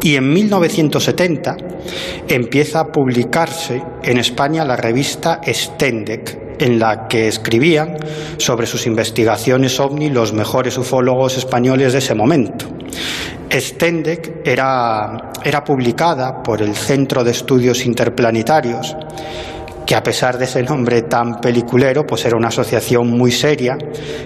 Y en 1970 empieza a publicarse en España la revista Stendek, en la que escribían sobre sus investigaciones ovni los mejores ufólogos españoles de ese momento. Stendek era, era publicada por el Centro de Estudios Interplanetarios que a pesar de ese nombre tan peliculero, pues era una asociación muy seria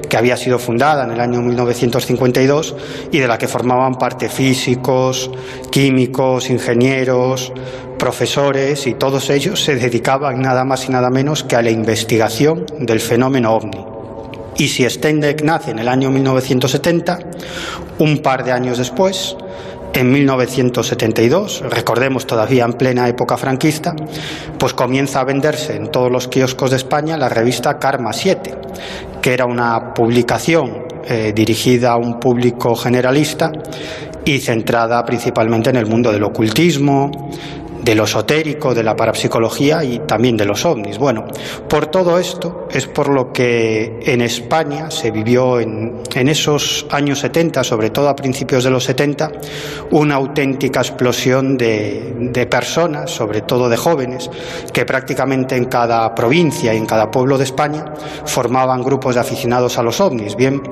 que había sido fundada en el año 1952 y de la que formaban parte físicos, químicos, ingenieros, profesores y todos ellos se dedicaban nada más y nada menos que a la investigación del fenómeno ovni. Y si Stendek nace en el año 1970, un par de años después, en 1972, recordemos todavía en plena época franquista, pues comienza a venderse en todos los kioscos de España la revista Karma 7, que era una publicación eh, dirigida a un público generalista y centrada principalmente en el mundo del ocultismo, de lo esotérico, de la parapsicología y también de los ovnis. Bueno, por todo esto es por lo que en España se vivió en, en, esos años 70, sobre todo a principios de los 70, una auténtica explosión de, de personas, sobre todo de jóvenes, que prácticamente en cada provincia y en cada pueblo de España formaban grupos de aficionados a los ovnis, bien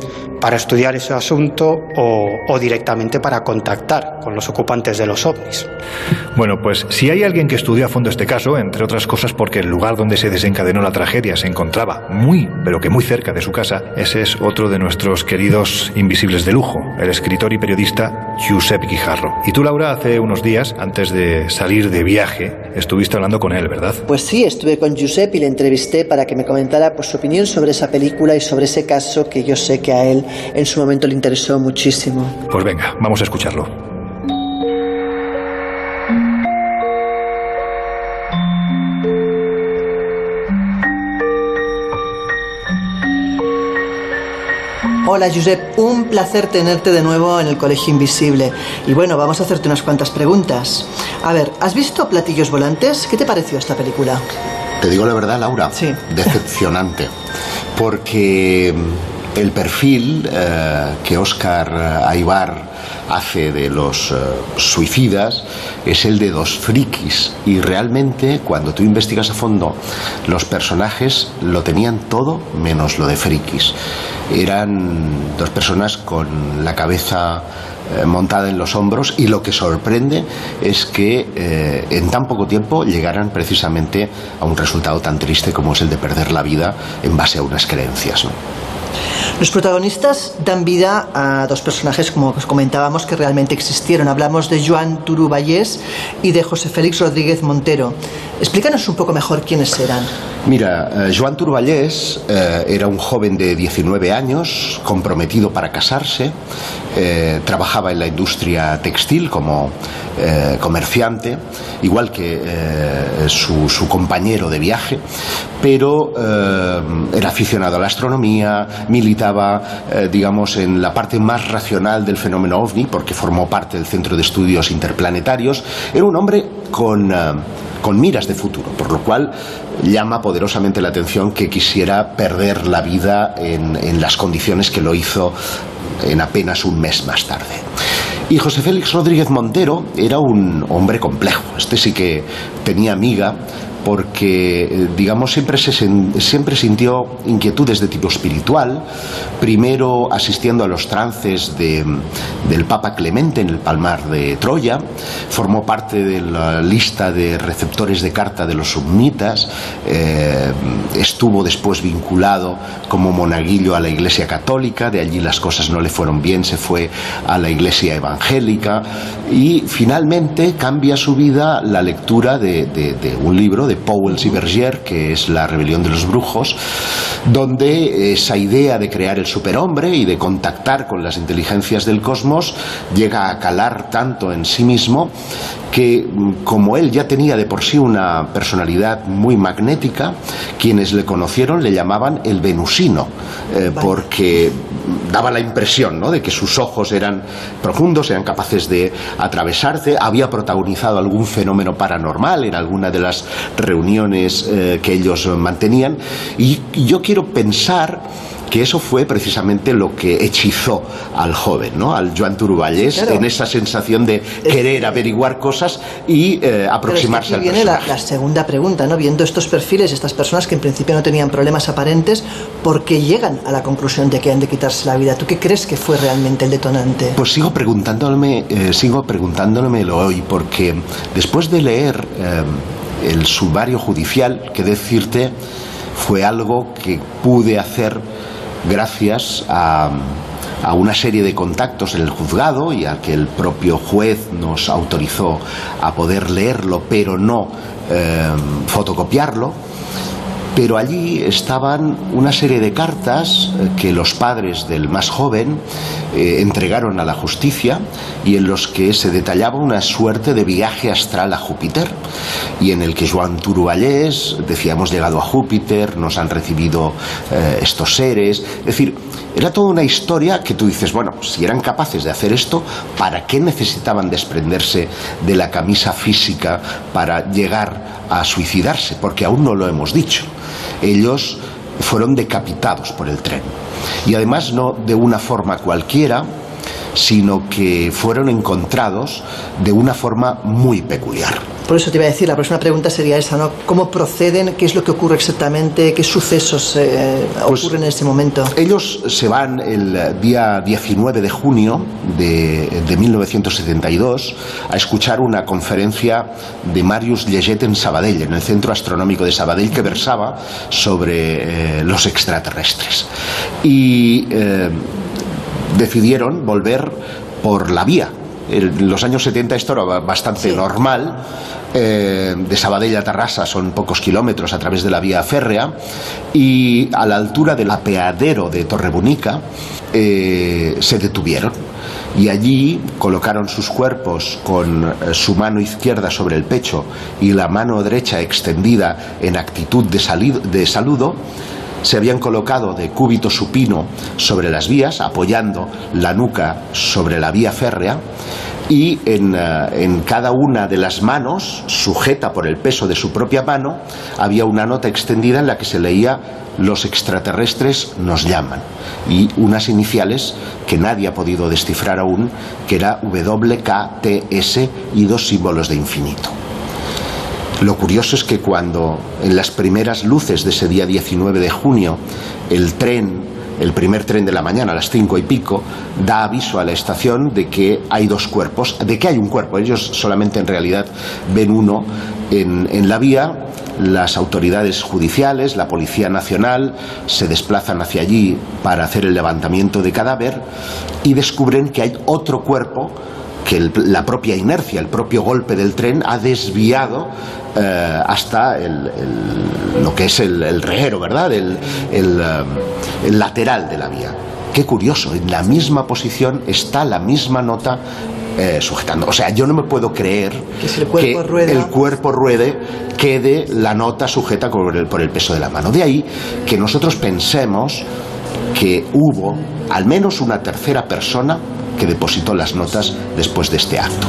para estudiar ese asunto o, directamente para contactar con los ocupantes de los ovnis. Bueno, pues si si hay alguien que estudió a fondo este caso, entre otras cosas porque el lugar donde se desencadenó la tragedia se encontraba muy, pero que muy cerca de su casa, ese es otro de nuestros queridos invisibles de lujo, el escritor y periodista Giuseppe Guijarro. Y tú, Laura, hace unos días, antes de salir de viaje, estuviste hablando con él, ¿verdad? Pues sí, estuve con Giuseppe y le entrevisté para que me comentara pues, su opinión sobre esa película y sobre ese caso que yo sé que a él en su momento le interesó muchísimo. Pues venga, vamos a escucharlo. Hola Josep, un placer tenerte de nuevo en el Colegio Invisible. Y bueno, vamos a hacerte unas cuantas preguntas. A ver, ¿has visto Platillos Volantes? ¿Qué te pareció esta película? Te digo la verdad, Laura. Sí. Decepcionante. Porque el perfil eh, que Oscar Aibar hace de los eh, suicidas es el de dos frikis y realmente cuando tú investigas a fondo los personajes lo tenían todo menos lo de frikis eran dos personas con la cabeza eh, montada en los hombros y lo que sorprende es que eh, en tan poco tiempo llegaran precisamente a un resultado tan triste como es el de perder la vida en base a unas creencias. ¿no? Los protagonistas dan vida a dos personajes, como os comentábamos, que realmente existieron. Hablamos de Joan Turuballés y de José Félix Rodríguez Montero. Explícanos un poco mejor quiénes eran. Mira, eh, Joan Turballés eh, era un joven de 19 años, comprometido para casarse, eh, trabajaba en la industria textil como comerciante, igual que su, su, compañero de viaje, pero era aficionado a la astronomía, militaba, digamos, en la parte más racional del fenómeno ovni, porque formó parte del Centro de Estudios Interplanetarios. Era un hombre con con miras de futuro, por lo cual llama poderosamente la atención que quisiera perder la vida en las condiciones que lo hizo en apenas un mes más tarde. Y José Félix Rodríguez Montero era un hombre complejo. Este sí que tenía amiga porque, eh, digamos, siempre, se, siempre sintió inquietudes de tipo espiritual, primero asistiendo a los trances de, del Papa Clemente en el Palmar de Troya, formó parte de la lista de receptores de carta de los submitas, eh, estuvo después vinculado como monaguillo a la Iglesia Católica, de allí las cosas no le fueron bien, se fue a la Iglesia Evangélica y finalmente cambia su vida la lectura de un libro de Powell y Berger, que es La rebelión de los brujos, donde esa idea de crear el superhombre y de contactar con las inteligencias del cosmos llega a calar tanto en sí mismo que como él ya tenía de por sí una personalidad muy magnética, quienes le conocieron le llamaban el venusino, eh, porque daba la impresión ¿no? de que sus ojos eran profundos, eran capaces de atravesarse, había protagonizado algún fenómeno paranormal en alguna de las reuniones eh, que ellos mantenían, y yo quiero pensar que eso fue precisamente lo que hechizó al joven, ¿no? al Joan Turuballés, en esa sensación de querer averiguar cosas y eh, aproximarse Pero es viene la, la, segunda pregunta, ¿no? Viendo estos perfiles, estas personas que en principio no tenían problemas aparentes, ¿por qué llegan a la conclusión de que han de quitarse la vida? ¿Tú qué crees que fue realmente el detonante? Pues sigo preguntándome, eh, sigo preguntándomelo hoy, porque después de leer eh, el sumario judicial, que decirte, fue algo que pude hacer gracias a, a, una serie de contactos en el juzgado y a que el propio juez nos autorizó a poder leerlo, pero no eh, fotocopiarlo. Pero allí estaban una serie de cartas eh, que los padres del más joven eh, entregaron a la justicia y en los que se detallaba una suerte de viaje astral a Júpiter y en el que Joan Turuballés decía hemos llegado a Júpiter, nos han recibido eh, estos seres, es decir, era toda una historia que tú dices, bueno, si eran capaces de hacer esto, ¿para qué necesitaban desprenderse de la camisa física para llegar a suicidarse? Porque aún no lo hemos dicho. Ellos fueron decapitados por el tren. Y además no de una forma cualquiera, sino que fueron encontrados de una forma muy peculiar. Por eso te iba a decir, la próxima pregunta sería esa, ¿no? ¿Cómo proceden? ¿Qué es lo que ocurre exactamente? ¿Qué sucesos eh, Pues ocurren en ese momento? Ellos se van el día 19 de junio de, de 1972 a escuchar una conferencia de Marius Lleget en Sabadell, en el Centro Astronómico de Sabadell, que versaba sobre eh, los extraterrestres. Y eh, decidieron volver por la vía. En los años 70 esto era bastante normal. Eh, de Sabadell a Tarrasa son pocos kilómetros a través de la vía férrea y a la altura del apeadero de Torrebonica eh, se detuvieron y allí colocaron sus cuerpos con eh, su mano izquierda sobre el pecho y la mano derecha extendida en actitud de, salido- de saludo se habían colocado de cúbito supino sobre las vías, apoyando la nuca sobre la vía férrea, y en, eh, en cada una de las manos, sujeta por el peso de su propia mano, había una nota extendida en la que se leía los extraterrestres nos llaman y unas iniciales que nadie ha podido descifrar aún, que era WKTS y dos símbolos de infinito. Lo curioso es que cuando en las primeras luces de ese día 19 de junio el tren, el primer tren de la mañana a las cinco y pico, da aviso a la estación de que hay dos cuerpos, de que hay un cuerpo. Ellos solamente en realidad ven uno en, en la vía. Las autoridades judiciales, la Policía Nacional, se desplazan hacia allí para hacer el levantamiento de cadáver y descubren que hay otro cuerpo que el- la propia inercia, el propio golpe del tren ha desviado eh, hasta el- el- lo que es el, reguero, ¿verdad? El, eh, el lateral de la vía. Qué curioso, en la misma posición está la misma nota eh, sujetando. O sea, yo no me puedo creer Que si el cuerpo que rueda- el cuerpo ruede quede la nota sujeta por el, por el peso de la mano. De ahí que nosotros pensemos que hubo al menos una tercera persona que depositó las notas después de este acto.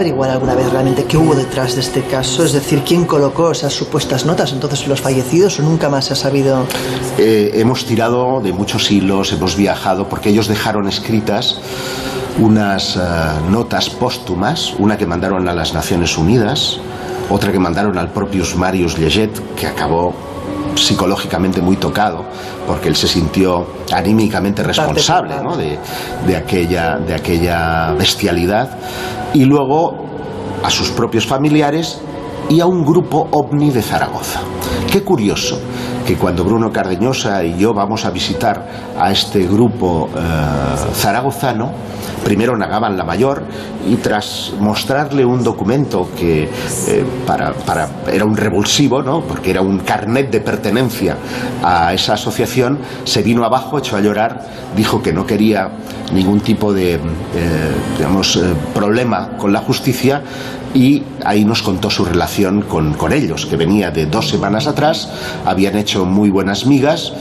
Averiguar alguna vez realmente qué hubo detrás de este caso? Es decir, ¿quién colocó esas supuestas notas? Entonces, ¿los fallecidos o nunca más se ha sabido? Eh, hemos tirado de muchos hilos, hemos viajado, porque ellos dejaron escritas unas eh, notas póstumas, una que mandaron a las Naciones Unidas, otra que mandaron al propio Marius Lleget, que acabó psicológicamente muy tocado, porque él se sintió anímicamente responsable ¿no? de, de aquella, de aquella bestialidad, y luego a sus propios familiares y a un grupo ovni de Zaragoza. Qué curioso que cuando Bruno Cardeñosa y yo vamos a visitar a este grupo eh, zaragozano, primero negaban la mayor y tras mostrarle un documento que eh, para, para- era un revulsivo, ¿no? porque era un carnet de pertenencia a esa asociación, se vino abajo, echó a llorar, dijo que no quería ningún tipo de eh, digamos, eh, problema con la justicia y ahí nos contó su relación con, con ellos, que venía de dos semanas atrás, habían hecho muy buenas migas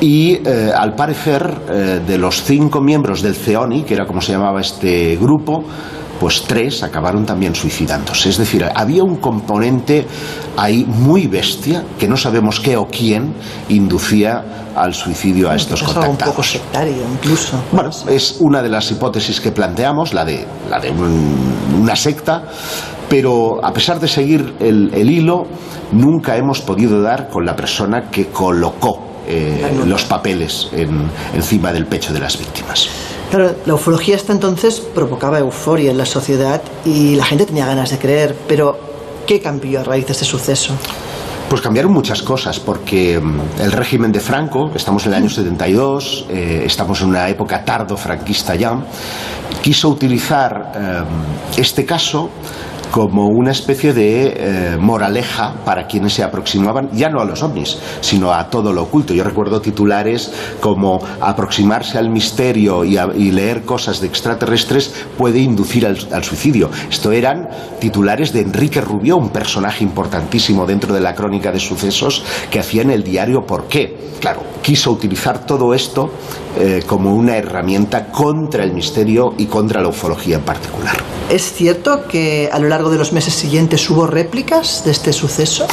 y eh, al parecer de los cinco miembros del CEONI, que era como se llamaba este grupo, pues tres acabaron también suicidándose. Es decir, había un componente ahí muy bestia que no sabemos qué o quién inducía al suicidio a estos Es algo un contactados. poco sectario, incluso. Bueno, es una de las hipótesis que planteamos, la de, la de un- una secta, pero a pesar de seguir el, el hilo, nunca hemos podido dar con la persona que colocó eh, los papeles en- encima del pecho de las víctimas. Claro, la ufología hasta entonces provocaba euforia en la sociedad y la gente tenía ganas de creer, pero ¿qué cambió a raíz de este suceso? Pues cambiaron muchas cosas, porque mm, el régimen de Franco, estamos en el año 72, eh, estamos en una época tardo franquista ya, quiso utilizar eh, este caso como una especie de eh, moraleja para quienes se aproximaban, ya no a los ovnis, sino a todo lo oculto. Yo recuerdo titulares como aproximarse al misterio y, leer cosas de extraterrestres puede inducir al, al, suicidio. Esto eran titulares de Enrique Rubio, un personaje importantísimo dentro de la crónica de sucesos que hacía en el diario ¿Por qué? Claro, quiso utilizar todo esto eh, como una herramienta contra el misterio y contra la ufología en particular. ¿Es cierto que a lo largo de los meses siguientes hubo réplicas de este suceso?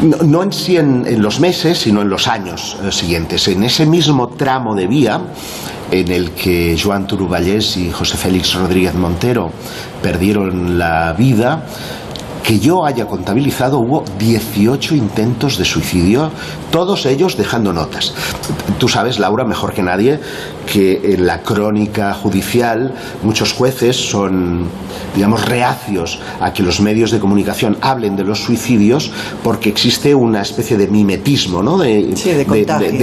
No, en sí en, los meses, sino en los años eh, siguientes. En ese mismo tramo de vía en el que Joan Turuballés y José Félix Rodríguez Montero perdieron la vida, que yo haya contabilizado hubo 18 intentos de suicidio, todos ellos dejando notas. Tú sabes, Laura, mejor que nadie, que en la crónica judicial muchos jueces son, digamos, reacios a que los medios de comunicación hablen de los suicidios porque existe una especie de mimetismo, ¿no? De,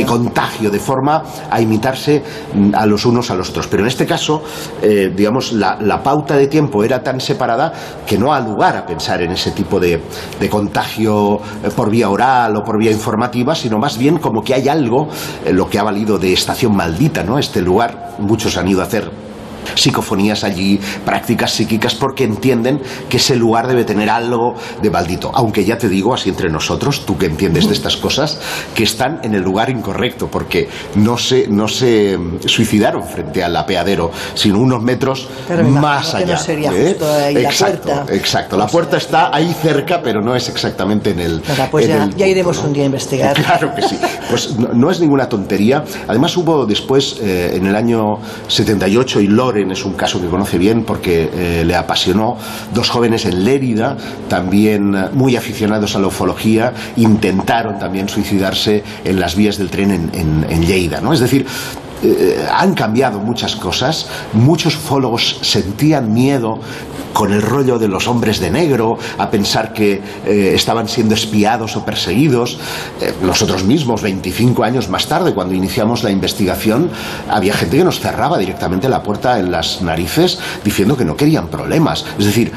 contagio. de, forma a imitarse a los unos a los otros. Pero en este caso, eh, digamos, la, la, pauta de tiempo era tan separada que no ha lugar a pensar en ese tipo de, de contagio eh, por vía oral o por vía informativa, sino más bien como que hay algo, eh, lo que ha valido de estación maldita, ¿no? Este lugar, muchos han ido a hacer psicofonías allí, prácticas psíquicas, porque entienden que ese lugar debe tener algo de maldito. Aunque ya te digo, así entre nosotros, tú que entiendes de estas cosas, que están en el lugar incorrecto, porque no se, no se suicidaron frente al apeadero, sino unos metros más allá. No sería ¿eh? justo ahí exacto, la puerta. exacto. La puerta está ahí cerca, pero no es exactamente en el. pues ya, iremos un día a investigar. Claro que sí. Pues no, es ninguna tontería. Además, hubo después, eh, en el año 78, y Lore es un caso que conoce bien porque eh, le apasionó. Dos jóvenes en Lérida, también muy aficionados a la ufología, intentaron también suicidarse en las vías del tren en, en, Lleida. ¿no? Es decir, eh, han cambiado muchas cosas. Muchos ufólogos sentían miedo con el rollo de los hombres de negro, a pensar que eh, estaban siendo espiados o perseguidos. Eh, nosotros mismos, 25 años más tarde, cuando iniciamos la investigación, había gente que nos cerraba directamente la puerta en las narices diciendo que no querían problemas. Es decir,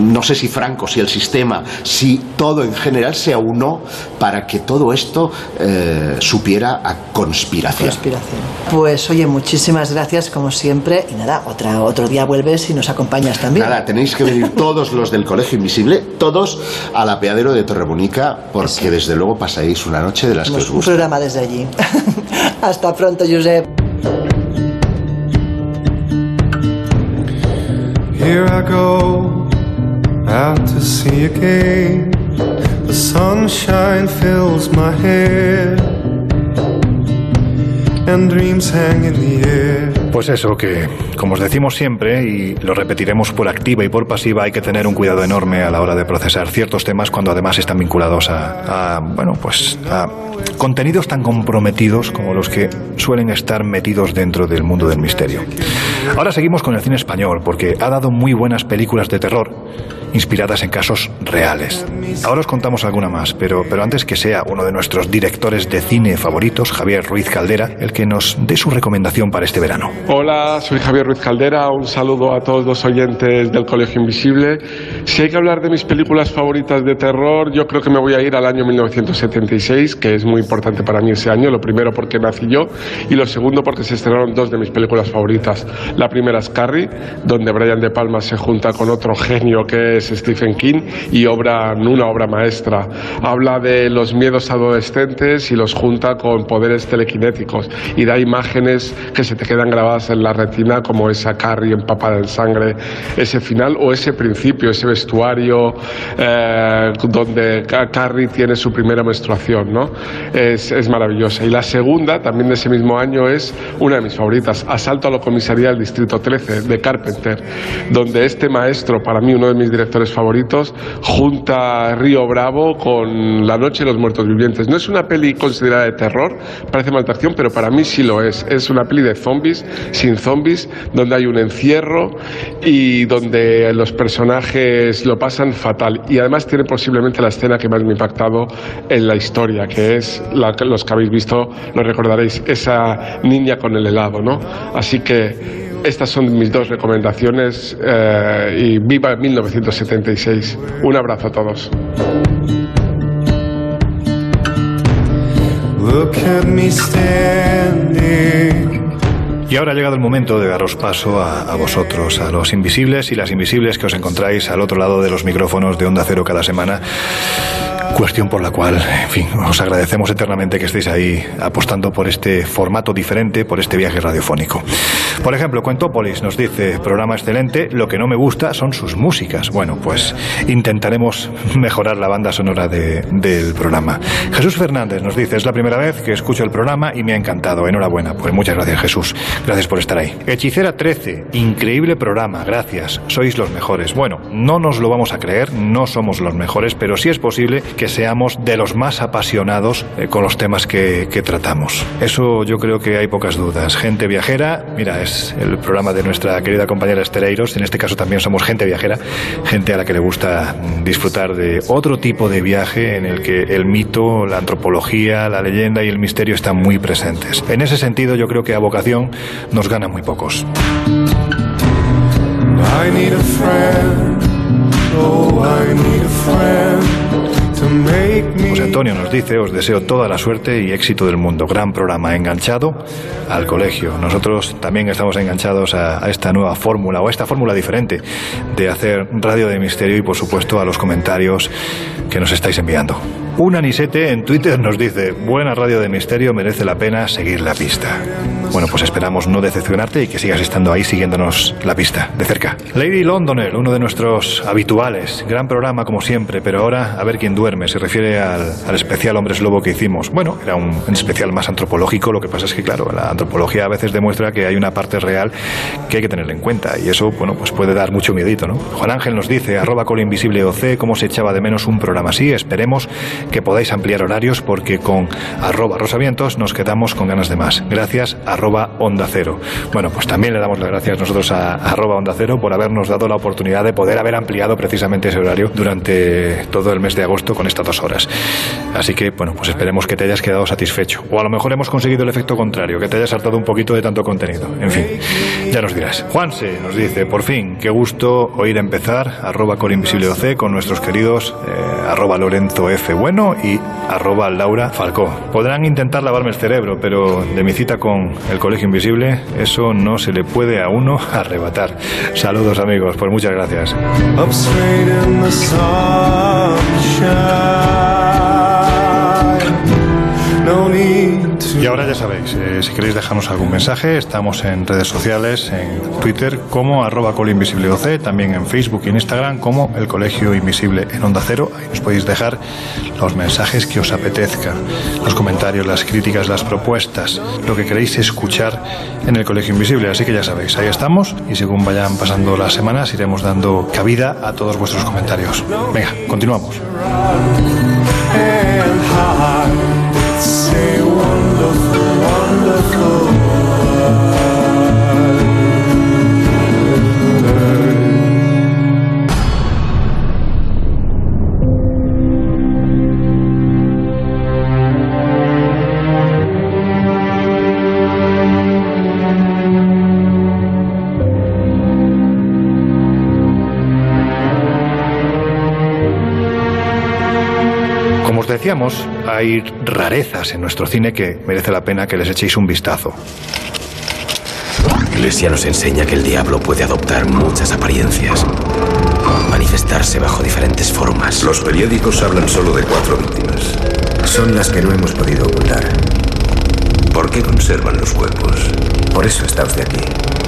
no sé si Franco, si el sistema, si todo en general se aunó para que todo esto eh, supiera a conspiración. conspiración. Pues oye, muchísimas gracias como siempre y nada, otra, otro día vuelves y nos acompañas también. Nada, tenéis que venir todos los del Colegio Invisible, todos al apeadero de Torrebonica, porque desde luego pasáis una noche de las que os Un programa desde allí. Hasta pronto, Josep. Here I go. Out to sea again. The sunshine fills my hair, and dreams hang in the air. Pues eso, que como os decimos siempre, y lo repetiremos por activa y por pasiva, hay que tener un cuidado enorme a la hora de procesar ciertos temas cuando además están vinculados a, bueno, pues a contenidos tan comprometidos como los que suelen estar metidos dentro del mundo del misterio. Ahora seguimos con el cine español, porque ha dado muy buenas películas de terror inspiradas en casos reales. Ahora os contamos alguna más, pero, pero antes que sea uno de nuestros directores de cine favoritos, Javier Ruiz Caldera, el que nos dé su recomendación para este verano. Hola, soy Javier Ruiz Caldera, un saludo a todos los oyentes del Colegio Invisible. Si hay que hablar de mis películas favoritas de terror, yo creo que me voy a ir al año 1976, que es muy importante para mí ese año, lo primero porque nací yo y lo segundo porque se estrenaron dos de mis películas favoritas. La primera es Carrie, donde Brian De Palma se junta con otro genio que es Stephen King y obra una obra maestra. Habla de los miedos adolescentes y los junta con poderes telequinéticos y da imágenes que se te quedan grabadas en la retina como esa Carrie empapada en sangre, ese final o ese principio, ese vestuario eh, donde Carrie tiene su primera menstruación, ¿no? Es, es, maravillosa. Y la segunda, también de ese mismo año, es una de mis favoritas, Asalto a la comisaría del Distrito 13, de Carpenter, donde este maestro, para mí uno de mis directores favoritos, junta Río Bravo con La Noche de los Muertos Vivientes. No es una peli considerada de terror, parece malta acción, pero para mí sí lo es. Es una peli de zombies sin zombies, donde hay un encierro y donde los personajes lo pasan fatal. Y además tiene posiblemente la escena que más me ha impactado en la historia, que es los que habéis visto, lo recordaréis, esa niña con el helado, ¿no? Así que Estas son mis dos recomendaciones eh, y viva 1976. Un abrazo a todos. Y ahora ha llegado el momento de daros paso a, a, vosotros, a los invisibles y las invisibles que os encontráis al otro lado de los micrófonos de Onda Cero cada semana Cuestión por la cual, en fin, os agradecemos eternamente que estéis ahí apostando por este formato diferente, por este viaje radiofónico. Por ejemplo, Cuentópolis nos dice, programa excelente, lo que no me gusta son sus músicas. Bueno, pues intentaremos mejorar la banda sonora de, del programa. Jesús Fernández nos dice, es la primera vez que escucho el programa y me ha encantado. Enhorabuena. Pues muchas gracias, Jesús. Gracias por estar ahí. Hechicera 13, increíble programa, gracias. Sois los mejores. Bueno, no nos lo vamos a creer, no somos los mejores, pero sí es posible que seamos de los más apasionados eh, con los temas que, tratamos. Eso yo creo que hay pocas dudas. Gente viajera, mira, es el programa de nuestra querida compañera Estereiros, en este caso también somos gente viajera, gente a la que le gusta disfrutar de otro tipo de viaje en el que el mito, la antropología, la leyenda y el misterio están muy presentes. En ese sentido yo creo que a vocación nos gana muy pocos. I need a friend. Oh. José Antonio nos dice, os deseo toda la suerte y éxito del mundo. Gran programa, enganchado al colegio. Nosotros también estamos enganchados a, a esta nueva fórmula o a esta fórmula diferente de hacer radio de misterio y por supuesto a los comentarios que nos estáis enviando. Un anisete en Twitter nos dice, buena radio de misterio, merece la pena seguir la pista. Bueno, pues esperamos no decepcionarte y que sigas estando ahí siguiéndonos la pista, de cerca. Lady Londoner, uno de nuestros habituales, gran programa como siempre, pero ahora a ver quién duerme, se refiere al, al especial Hombres Lobo que hicimos. Bueno, era un, especial más antropológico, lo que pasa es que, claro, la antropología a veces demuestra que hay una parte real que hay que tener en cuenta y eso, bueno, pues puede dar mucho miedito, ¿no? Juan Ángel nos dice, arroba invisible OC, cómo se echaba de menos un programa así, esperemos que podáis ampliar horarios porque con arroba rosavientos nos quedamos con ganas de más. Gracias, arroba onda cero. Bueno, pues también le damos las gracias nosotros a, arroba onda cero por habernos dado la oportunidad de poder haber ampliado precisamente ese horario durante todo el mes de agosto con estas dos horas. Así que, bueno, pues esperemos que te hayas quedado satisfecho. O a lo mejor hemos conseguido el efecto contrario, que te hayas saltado un poquito de tanto contenido. En fin, ya nos dirás. Juanse nos dice, por fin, qué gusto oír empezar, arroba corinvisibleoc con nuestros queridos eh, arroba Lorenzo F. Bueno y arroba Laura Falcó. Podrán intentar lavarme el cerebro, pero de mi cita con el Colegio Invisible, eso no se le puede a uno arrebatar. Saludos amigos, pues muchas gracias. Y ahora ya sabéis, eh, si queréis dejarnos algún mensaje, estamos en redes sociales, en Twitter como arroba colinvisibleoc, también en Facebook y en Instagram como el Colegio Invisible en Onda Cero. Ahí nos podéis dejar los mensajes que os apetezcan, los comentarios, las críticas, las propuestas, lo que queréis escuchar en el Colegio Invisible. Así que ya sabéis, ahí estamos y según vayan pasando las semanas iremos dando cabida a todos vuestros comentarios. Venga, continuamos. Decíamos, hay rarezas en nuestro cine que merece la pena que les echéis un vistazo. La Iglesia nos enseña que el diablo puede adoptar muchas apariencias, manifestarse bajo diferentes formas. Los periódicos hablan solo de cuatro víctimas. Son las que no hemos podido ocultar. ¿Por qué conservan los cuerpos? Por eso está usted aquí.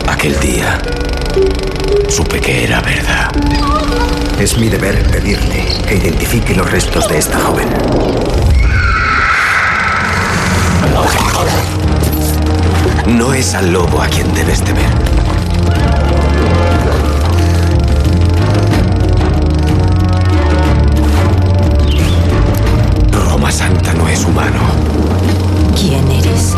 Aquel día supe que era verdad. Es mi deber pedirle que identifique los restos de esta joven. No es al lobo a quien debes temer. Roma Santa no es humano. ¿Quién eres?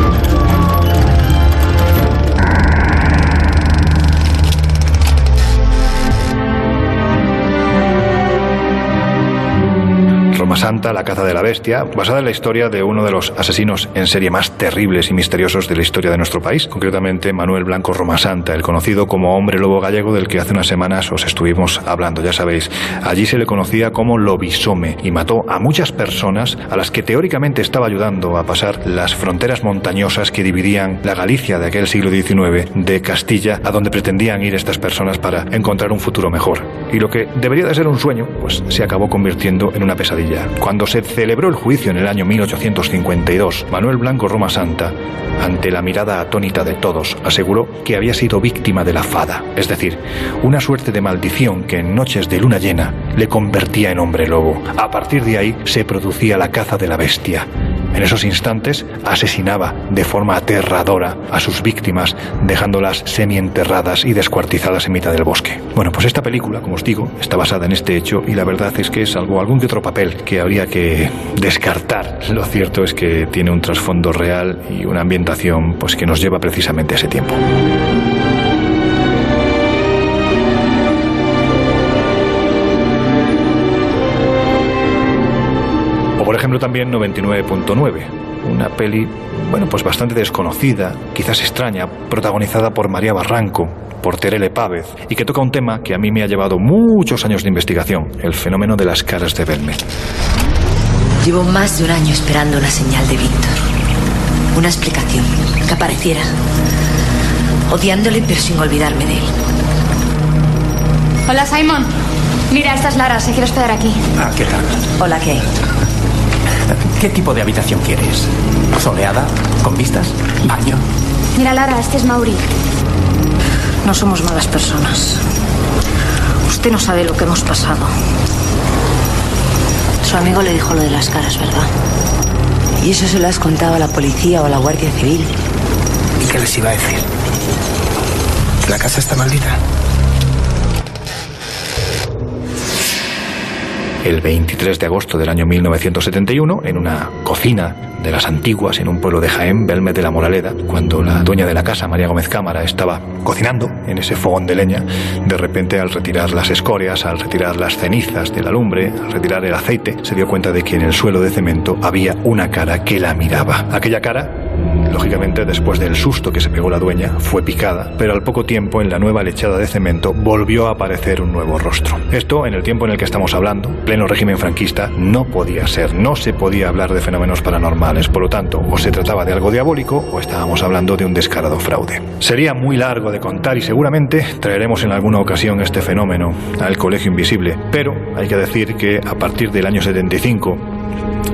Roma Santa, La caza de la bestia, basada en la historia de uno de los asesinos en serie más terribles y misteriosos de la historia de nuestro país, concretamente Manuel Blanco Roma Santa, el conocido como hombre lobo gallego del que hace unas semanas os estuvimos hablando, ya sabéis. Allí se le conocía como Lobisome y mató a muchas personas a las que teóricamente estaba ayudando a pasar las fronteras montañosas que dividían la Galicia de aquel siglo XIX de Castilla, a donde pretendían ir estas personas para encontrar un futuro mejor. Y lo que debería de ser un sueño, pues se acabó convirtiendo en una pesadilla. Cuando se celebró el juicio en el año 1852, Manuel Blanco Roma Santa, ante la mirada atónita de todos, aseguró que había sido víctima de la fada, es decir, una suerte de maldición que en noches de luna llena le convertía en hombre lobo. A partir de ahí se producía la caza de la bestia. En esos instantes asesinaba de forma aterradora a sus víctimas, dejándolas semienterradas y descuartizadas en mitad del bosque. Bueno, pues esta película, como os digo, está basada en este hecho y la verdad es que salvo algún que otro papel que habría que descartar, lo cierto es que tiene un trasfondo real y una ambientación pues que nos lleva precisamente a ese tiempo. Ejemplo también 99.9, una peli, bueno, pues bastante desconocida, quizás extraña, protagonizada por María Barranco, por Terele Pávez, y que toca un tema que a mí me ha llevado muchos años de investigación, el fenómeno de las caras de Belme. Llevo más de un año esperando una señal de Víctor. Una explicación, que apareciera. Odiándole pero sin olvidarme de él. Hola, Simon. Mira, esta es Lara, se quiere hospedar aquí. Ah, ¿qué tal? Hola, ¿qué? ¿Qué tipo de habitación quieres? ¿Soleada? ¿Con vistas? ¿Baño? Mira, Lara, este es Mauri. No somos malas personas. Usted no sabe lo que hemos pasado. Su amigo le dijo lo de las caras, ¿verdad? ¿Y eso se lo has contado a la policía o a la Guardia Civil? ¿Y qué les iba a decir? ¿Que la casa está maldita? El 23 de agosto del año 1971 en una cocina de las antiguas en un pueblo de Jaén, Belme de la Moraleda, cuando la dueña de la casa, María Gómez Cámara, estaba cocinando en ese fogón de leña, de repente al retirar las escorias, al retirar las cenizas de la lumbre, al retirar el aceite, se dio cuenta de que en el suelo de cemento había una cara que la miraba. Aquella cara Lógicamente, después del susto que se pegó la dueña, fue picada, pero al poco tiempo, en la nueva lechada de cemento, volvió a aparecer un nuevo rostro. Esto, en el tiempo en el que estamos hablando, pleno régimen franquista, no podía ser, no se podía hablar de fenómenos paranormales, por lo tanto, o se trataba de algo diabólico o estábamos hablando de un descarado fraude. Sería muy largo de contar y seguramente traeremos en alguna ocasión este fenómeno al Colegio Invisible, pero hay que decir que a partir del año 75,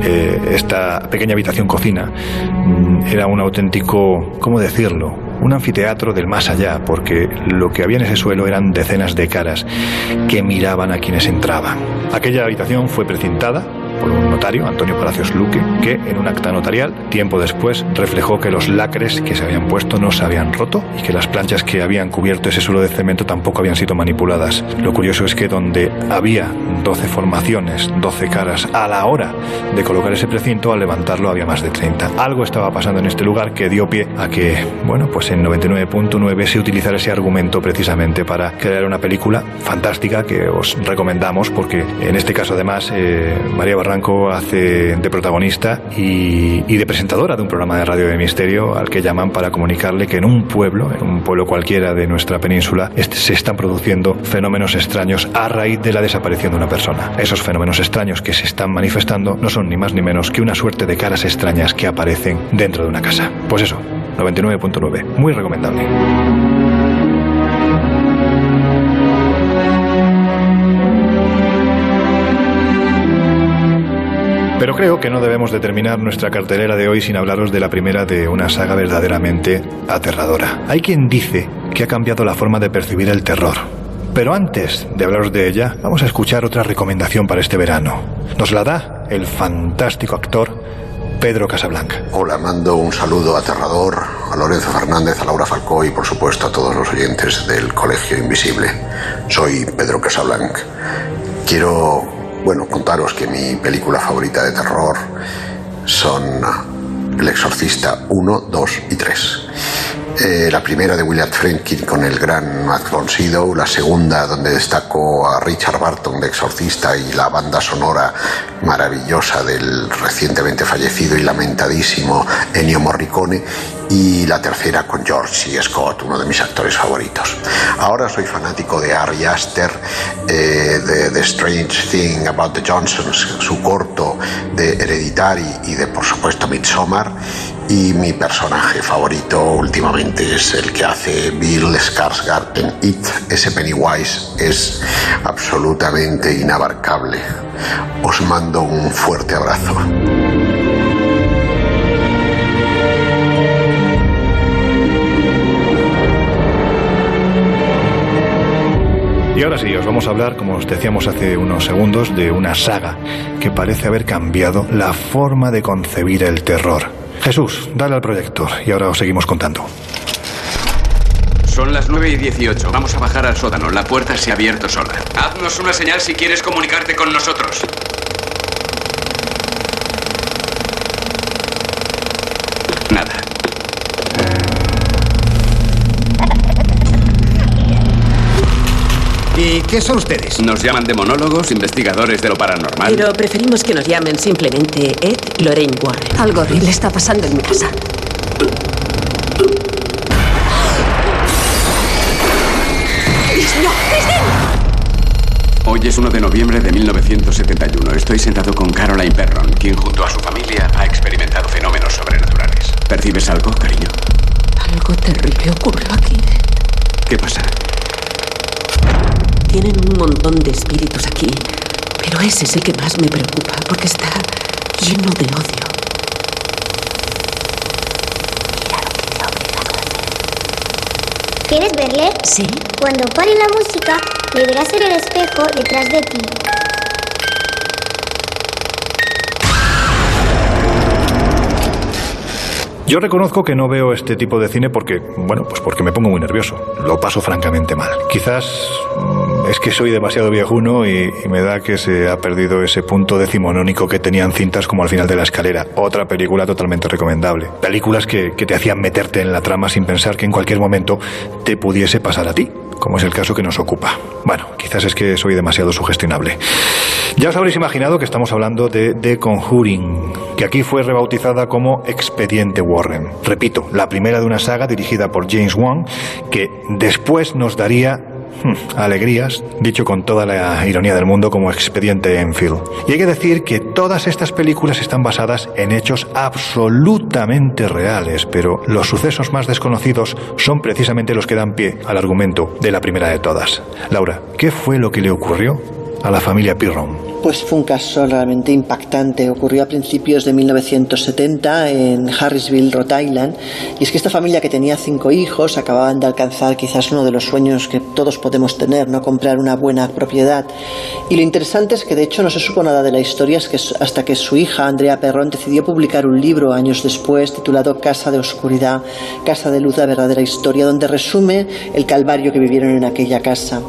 eh, esta pequeña habitación cocina mm, era un auténtico, ¿cómo decirlo? Un anfiteatro del más allá, porque lo que había en ese suelo eran decenas de caras que miraban a quienes entraban. Aquella habitación fue precintada notario, Antonio Palacios Luque, que en un acta notarial, tiempo después, reflejó que los lacres que se habían puesto no se habían roto y que las planchas que habían cubierto ese suelo de cemento tampoco habían sido manipuladas. Lo curioso es que donde había 12 formaciones, 12 caras, a la hora de colocar ese precinto, al levantarlo había más de 30. Algo estaba pasando en este lugar que dio pie a que, bueno, pues en 99.9 se utilizara ese argumento precisamente para crear una película fantástica que os recomendamos porque en este caso además eh, María Barranco hace de protagonista y, y, de presentadora de un programa de radio de misterio al que llaman para comunicarle que en un pueblo, en un pueblo cualquiera de nuestra península, este, se están produciendo fenómenos extraños a raíz de la desaparición de una persona. Esos fenómenos extraños que se están manifestando no son ni más ni menos que una suerte de caras extrañas que aparecen dentro de una casa. Pues eso, 99.9, muy recomendable. Pero creo que no debemos de terminar nuestra cartelera de hoy sin hablaros de la primera de una saga verdaderamente aterradora. Hay quien dice que ha cambiado la forma de percibir el terror. Pero antes de hablaros de ella, vamos a escuchar otra recomendación para este verano. Nos la da el fantástico actor Pedro Casablanca. Hola, mando un saludo aterrador a Lorenzo Fernández, a Laura Falcó y por supuesto a todos los oyentes del Colegio Invisible. Soy Pedro Casablanca. Quiero bueno, contaros que mi película favorita de terror son El Exorcista 1, 2 y 3. Eh, la primera de William Friedkin con el gran Matt von la segunda donde destacó a Richard Barton de Exorcista y la banda sonora maravillosa del recientemente fallecido y lamentadísimo Ennio Morricone y la tercera con George C. Scott, uno de mis actores favoritos. Ahora soy fanático de Ari Aster, eh, de The Strange Thing About the Johnsons, su corto de Hereditary y de por supuesto Midsommar y mi personaje favorito últimamente es el que hace Bill Skarsgård en It. Ese Pennywise es absolutamente inabarcable. Os mando un fuerte abrazo. Y ahora sí, os vamos a hablar, como os decíamos hace unos segundos, de una saga que parece haber cambiado la forma de concebir el terror. Jesús, dale al proyector y ahora os seguimos contando. Son las 9 y 18. Vamos a bajar al sótano. La puerta se ha abierto sola. Haznos una señal si quieres comunicarte con nosotros. Nada. ¿Y qué son ustedes? Nos llaman demonólogos, investigadores de lo paranormal. Pero preferimos que nos llamen simplemente Ed y Lorraine Warren. Algo horrible está pasando en mi casa. Hoy es 1 de noviembre de 1971. Estoy sentado con Caroline Perron, quien junto a su familia ha experimentado fenómenos sobrenaturales. ¿Percibes algo, cariño? Algo terrible ocurrió aquí. ¿Qué pasa? Tienen un montón de espíritus aquí, pero ese es el que más me preocupa porque está lleno de odio. ¿Quieres verle? Sí. Cuando pare la música, le verás en el espejo detrás de ti. Yo reconozco que no veo este tipo de cine porque, bueno, pues porque me pongo muy nervioso. Lo paso francamente mal. Quizás es que soy demasiado viejuno y, me da que se ha perdido ese punto decimonónico que tenían cintas como al final de la escalera. Otra película totalmente recomendable. Películas que, te hacían meterte en la trama sin pensar que en cualquier momento te pudiese pasar a ti, como es el caso que nos ocupa. Bueno, quizás es que soy demasiado sugestionable. Ya os habréis imaginado que estamos hablando de The Conjuring, que aquí fue rebautizada como Expediente Warren. Repito, la primera de una saga dirigida por James Wan, que después nos daría alegrías, dicho con toda la ironía del mundo, como Expediente Enfield. Y hay que decir que todas estas películas están basadas en hechos absolutamente reales, pero los sucesos más desconocidos son precisamente los que dan pie al argumento de la primera de todas. Laura, ¿qué fue lo que le ocurrió a la familia Pirron? Pues fue un caso realmente impactante. Ocurrió a principios de 1970 en Harrisville, Rhode Island. Y es que esta familia que tenía cinco hijos acababan de alcanzar quizás uno de los sueños que todos podemos tener, ¿no? Comprar una buena propiedad. Y lo interesante es que de hecho no se supo nada de la historia hasta que su hija, Andrea Perrón, decidió publicar un libro años después titulado Casa de Oscuridad, Casa de Luz, la verdadera historia, donde resume el calvario que vivieron en aquella casa.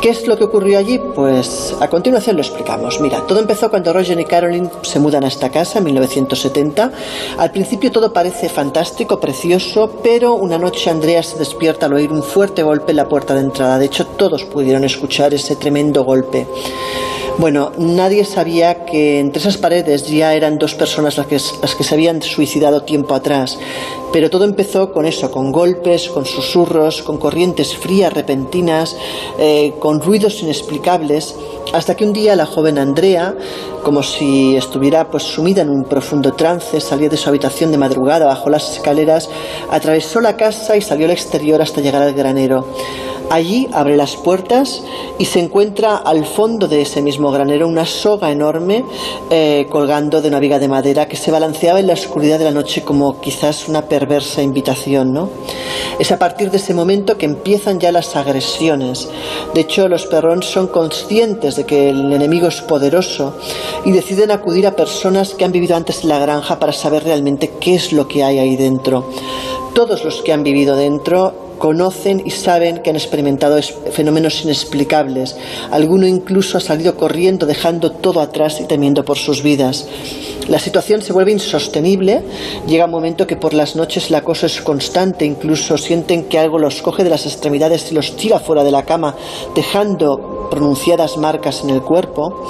¿Qué es lo que ocurrió allí? Pues a continuación lo explicamos. Mira, todo empezó cuando Roger y Caroline se mudan a esta casa en 1970. Al principio todo parece fantástico, precioso, pero una noche Andrea se despierta al oír un fuerte golpe en la puerta de entrada. De hecho, todos pudieron escuchar ese tremendo golpe. Bueno, nadie sabía que entre esas paredes ya eran dos personas las que, las que se habían suicidado tiempo atrás. Pero todo empezó con eso, con golpes, con susurros, con corrientes frías repentinas, eh, con ruidos inexplicables, hasta que un día la joven Andrea, como si estuviera pues sumida en un profundo trance, salió de su habitación de madrugada bajo las escaleras, atravesó la casa y salió al exterior hasta llegar al granero. Allí abre las puertas y se encuentra al fondo de ese mismo granero una soga enorme eh, colgando de una viga de madera que se balanceaba en la oscuridad de la noche como quizás una perversa invitación. ¿no? Es a partir de ese momento que empiezan ya las agresiones. De hecho, los perrón son conscientes de que el enemigo es poderoso y deciden acudir a personas que han vivido antes en la granja para saber realmente qué es lo que hay ahí dentro. Todos los que han vivido dentro conocen y saben que han experimentado fenómenos inexplicables. Alguno incluso ha salido corriendo dejando todo atrás y temiendo por sus vidas. La situación se vuelve insostenible, llega un momento que por las noches el acoso es constante, incluso sienten que algo los coge de las extremidades y los tira fuera de la cama, dejando pronunciadas marcas en el cuerpo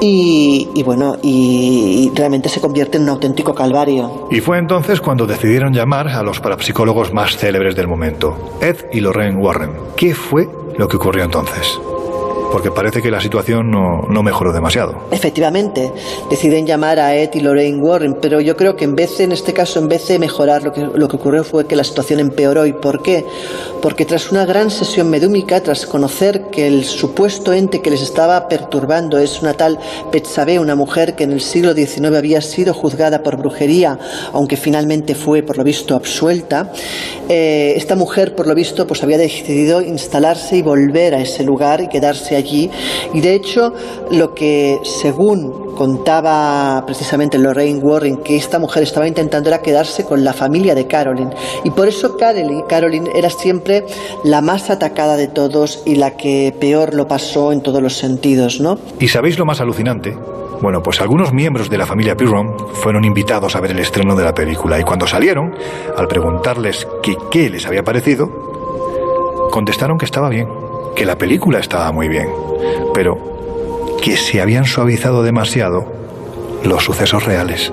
y, bueno, y realmente se convierte en un auténtico calvario. Y fue entonces cuando decidieron llamar a los parapsicólogos más célebres del momento, Ed y Lorraine Warren. ¿Qué fue lo que ocurrió entonces? Porque parece que la situación no, mejoró demasiado. Efectivamente, deciden llamar a Ed y Lorraine Warren, pero yo creo que en vez de, en este caso, en vez de mejorar, lo que, lo que ocurrió fue que la situación empeoró. ¿Y por qué? Porque tras una gran sesión medúmica, tras conocer que el supuesto ente que les estaba perturbando es una tal Betsabe, una mujer que en el siglo XIX había sido juzgada por brujería, aunque finalmente fue, por lo visto, absuelta, eh, esta mujer, por lo visto, pues había decidido instalarse y volver a ese lugar y quedarse allí y de hecho, lo que según contaba precisamente Lorraine Warren, que esta mujer estaba intentando era quedarse con la familia de Carolyn. Y por eso Carolyn era siempre la más atacada de todos y la que peor lo pasó en todos los sentidos, ¿no? ¿Y sabéis lo más alucinante? Bueno, pues algunos miembros de la familia Pirron fueron invitados a ver el estreno de la película y cuando salieron, al preguntarles qué les había parecido, contestaron que estaba bien que la película estaba muy bien, pero que se habían suavizado demasiado los sucesos reales.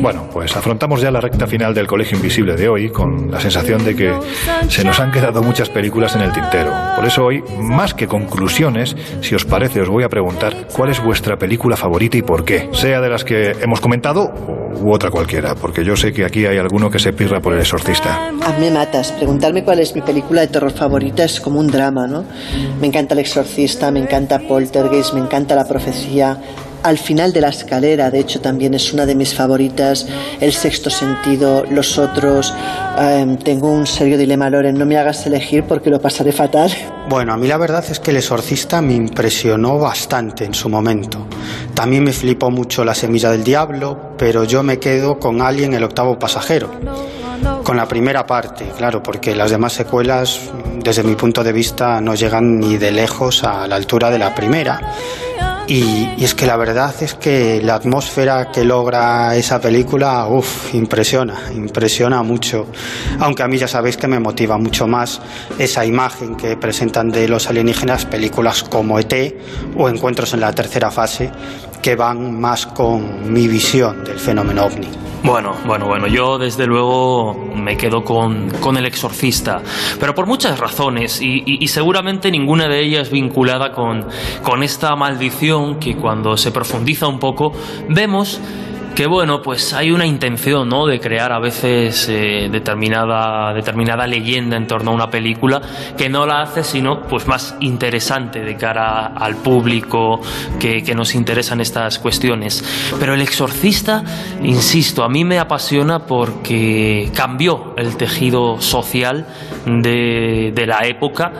Bueno, pues afrontamos ya la recta final del Colegio Invisible de hoy con la sensación de que se nos han quedado muchas películas en el tintero. Por eso hoy, más que conclusiones, si os parece, os voy a preguntar cuál es vuestra película favorita y por qué. Sea de las que hemos comentado u otra cualquiera, porque yo sé que aquí hay alguno que se pirra por el exorcista. A mí me matas. Preguntarme cuál es mi película de terror favorita es como un drama, ¿no? Me encanta El exorcista, me encanta Poltergeist, me encanta La profecía, al final de la escalera, de hecho también es una de mis favoritas, El sexto sentido, Los otros, em, tengo un serio dilema, Loren, no me hagas elegir porque lo pasaré fatal. Bueno, a mí la verdad es que El exorcista me impresionó bastante en su momento. También me flipó mucho La semilla del diablo, pero yo me quedo con Alien, el octavo pasajero. Con la primera parte, claro, porque las demás secuelas, desde mi punto de vista, no llegan ni de lejos a la altura de la primera. Y, es que la verdad es que la atmósfera que logra esa película, uff, impresiona, impresiona mucho. Aunque a mí ya sabéis que me motiva mucho más esa imagen que presentan de los alienígenas películas como ET o Encuentros en la tercera fase, que van más con mi visión del fenómeno ovni. Bueno, bueno, bueno, yo desde luego me quedo con, con El Exorcista, pero por muchas razones y, seguramente ninguna de ellas vinculada con, con esta maldición que cuando se profundiza un poco vemos que bueno, pues hay una intención, ¿no? De crear a veces eh, determinada, determinada leyenda en torno a una película que no la hace sino pues más interesante de cara al público que, nos interesan estas cuestiones. Pero El Exorcista, insisto, a mí me apasiona porque cambió el tejido social de la época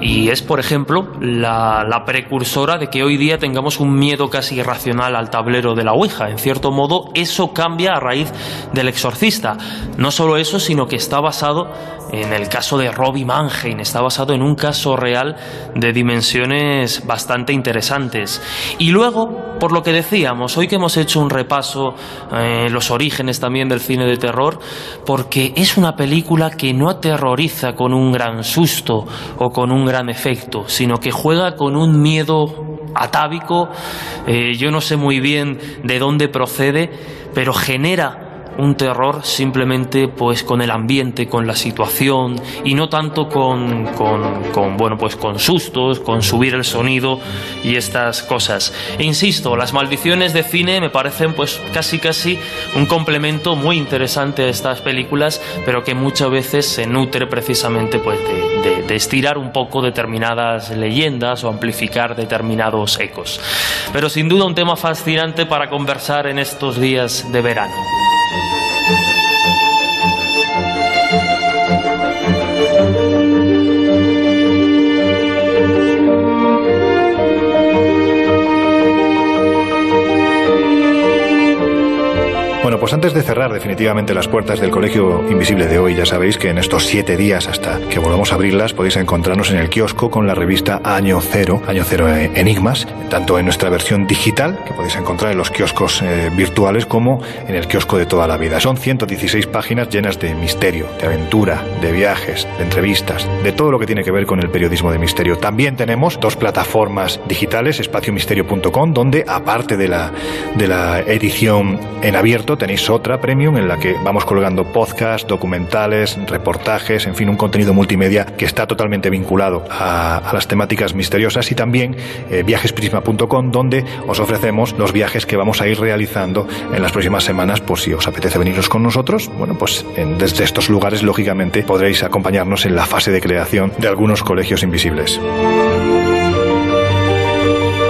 y es, por ejemplo, la, precursora de que hoy día tengamos un miedo casi irracional al tablero de la Ouija. En cierto modo, eso cambia a raíz del exorcista. No solo eso, sino que está basado en el caso de Robbie Mannheim, está basado en un caso real de dimensiones bastante interesantes. Y luego, por lo que decíamos, hoy que hemos hecho un repaso eh, los orígenes también del cine de terror, porque es una película que no aterroriza con un gran susto o con un gran efecto, sino que juega con un miedo atávico, eh, yo no sé muy bien de dónde procede, pero genera un terror simplemente pues con el ambiente, con la situación y no tanto con, con, con, bueno pues con sustos, con subir el sonido y estas cosas. E insisto, las maldiciones de cine me parecen pues casi casi un complemento muy interesante a estas películas, pero que muchas veces se nutre precisamente pues de, estirar un poco determinadas leyendas o amplificar determinados ecos. Pero sin duda un tema fascinante para conversar en estos días de verano. Bueno, pues antes de cerrar definitivamente las puertas del Colegio Invisible de hoy, ya sabéis que en estos siete días hasta que volvamos a abrirlas podéis encontrarnos en el kiosco con la revista Año Cero, Año Cero Enigmas, tanto en nuestra versión digital, que podéis encontrar en los kioscos eh, virtuales, como en el kiosco de toda la vida. Son 116 páginas llenas de misterio, de aventura, de viajes, de entrevistas, de todo lo que tiene que ver con el periodismo de misterio. También tenemos dos plataformas digitales, espaciomisterio.com, donde aparte de la, de la edición en abierto, tenéis otra premium en la que vamos colgando podcasts, documentales, reportajes, en fin, un contenido multimedia que está totalmente vinculado a, las temáticas misteriosas y también eh, viajesprisma.com donde os ofrecemos los viajes que vamos a ir realizando en las próximas semanas por si os apetece veniros con nosotros. Bueno, pues desde estos lugares lógicamente podréis acompañarnos en la fase de creación de algunos colegios invisibles.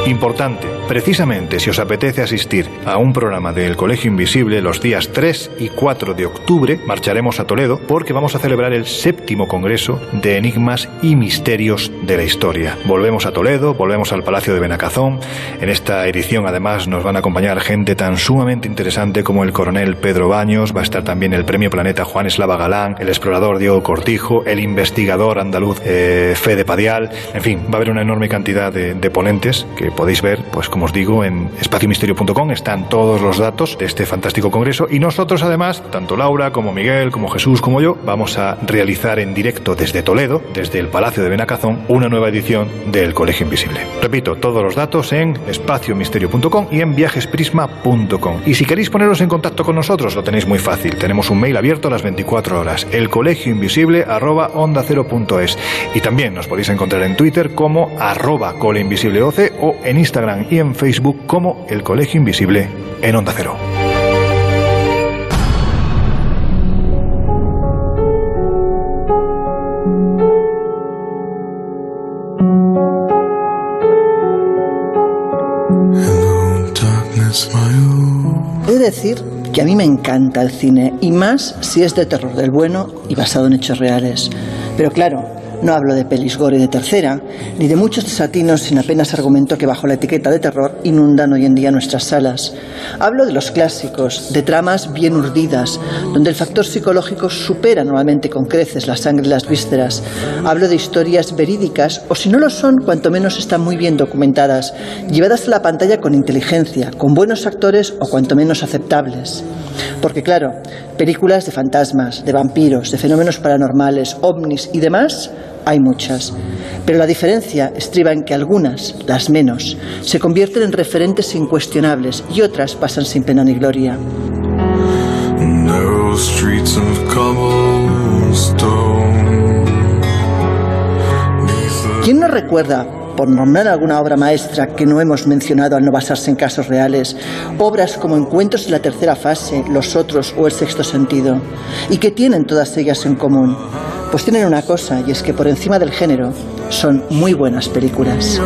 Importante, precisamente si os apetece asistir a un programa del Colegio Invisible los días 3 y 4 de octubre, marcharemos a Toledo porque vamos a celebrar el séptimo Congreso de Enigmas y Misterios de la Historia. Volvemos a Toledo, volvemos al Palacio de Benacazón. En esta edición además nos van a acompañar gente tan sumamente interesante como el coronel Pedro Baños, va a estar también el Premio Planeta Juan Eslava Galán, el explorador Diego Cortijo, el investigador andaluz eh, Fede Padial, en fin, va a haber una enorme cantidad de, de ponentes que podéis ver, pues como os digo, en espaciomisterio.com están todos los datos de este fantástico congreso y nosotros además, tanto Laura como Miguel, como Jesús, como yo, vamos a realizar en directo desde Toledo, desde el Palacio de Benacazón, una nueva edición del Colegio Invisible. Repito, todos los datos en espaciomisterio.com y en viajesprisma.com. Y si queréis poneros en contacto con nosotros, lo tenéis muy fácil. Tenemos un mail abierto a las 24 horas, el colegio invisible arroba onda cero punto es. Y también nos podéis encontrar en Twitter como arroba coleinvisibleoce o en Instagram y en Facebook como El Colegio Invisible en Onda Cero. He de decir que a mí me encanta el cine, y más si es de terror del bueno y basado en hechos reales. Pero claro, no hablo de pelis gore de tercera, ni de muchos desatinos sin apenas argumento que bajo la etiqueta de terror inundan hoy en día nuestras salas. Hablo de los clásicos, de tramas bien urdidas, donde el factor psicológico supera normalmente con creces la sangre y las vísceras. Hablo de historias verídicas, o si no lo son, cuanto menos están muy bien documentadas, llevadas a la pantalla con inteligencia, con buenos actores o cuanto menos aceptables. Porque claro, películas de fantasmas, de vampiros, de fenómenos paranormales, ovnis y demás, hay muchas. Pero la diferencia estriba en que algunas, las menos, se convierten en referentes incuestionables y otras pasan sin pena ni gloria. ¿Quién no recuerda por nombrar alguna obra maestra que no hemos mencionado al no basarse en casos reales, obras como Encuentros en la tercera fase, Los otros o El sexto sentido, y que tienen todas ellas en común. Pues tienen una cosa, y es que por encima del género son muy buenas películas.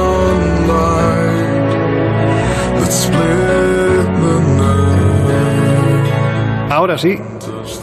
Ahora sí,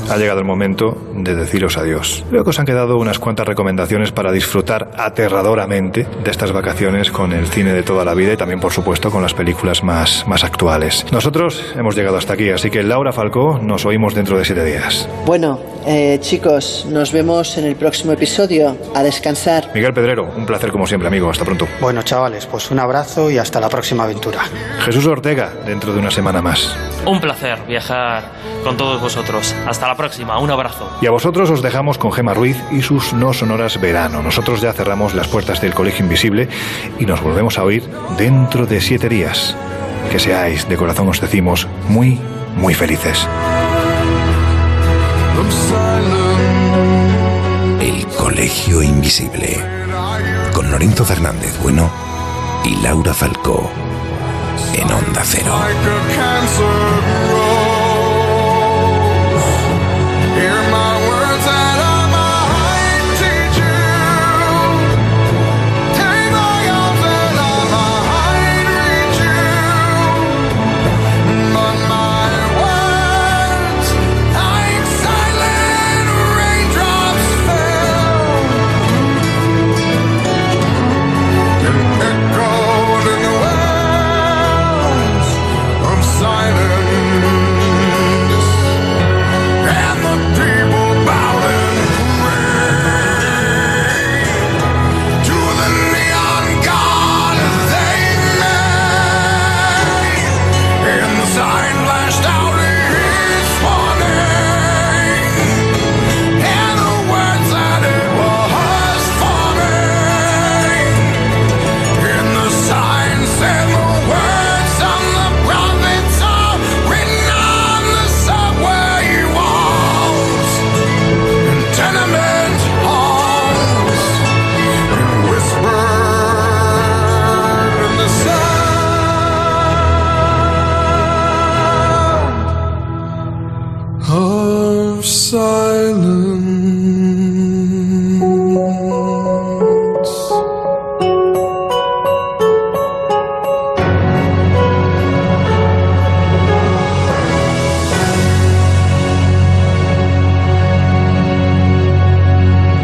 ha llegado el momento de deciros adiós. Creo que os han quedado unas cuantas recomendaciones para disfrutar aterradoramente de estas vacaciones con el cine de toda la vida y también, por supuesto, con las películas más, más actuales. Nosotros hemos llegado hasta aquí, así que Laura Falcó, nos oímos dentro de siete días. Bueno, eh, chicos, nos vemos en el próximo episodio. A descansar. Miguel Pedrero, un placer como siempre, amigo. Hasta pronto. Bueno, chavales, pues un abrazo y hasta la próxima aventura. Jesús Ortega, dentro de una semana más. Un placer viajar con todos vosotros. Hasta la próxima, un abrazo. Y a vosotros os dejamos con Gema Ruiz y sus no sonoras verano. Nosotros ya cerramos las puertas del Colegio Invisible y nos volvemos a oír dentro de siete días. Que seáis, de corazón os decimos, muy, muy felices. El Colegio Invisible. Con Lorenzo Fernández Bueno y Laura Falcó. En Onda Cero. like a cancer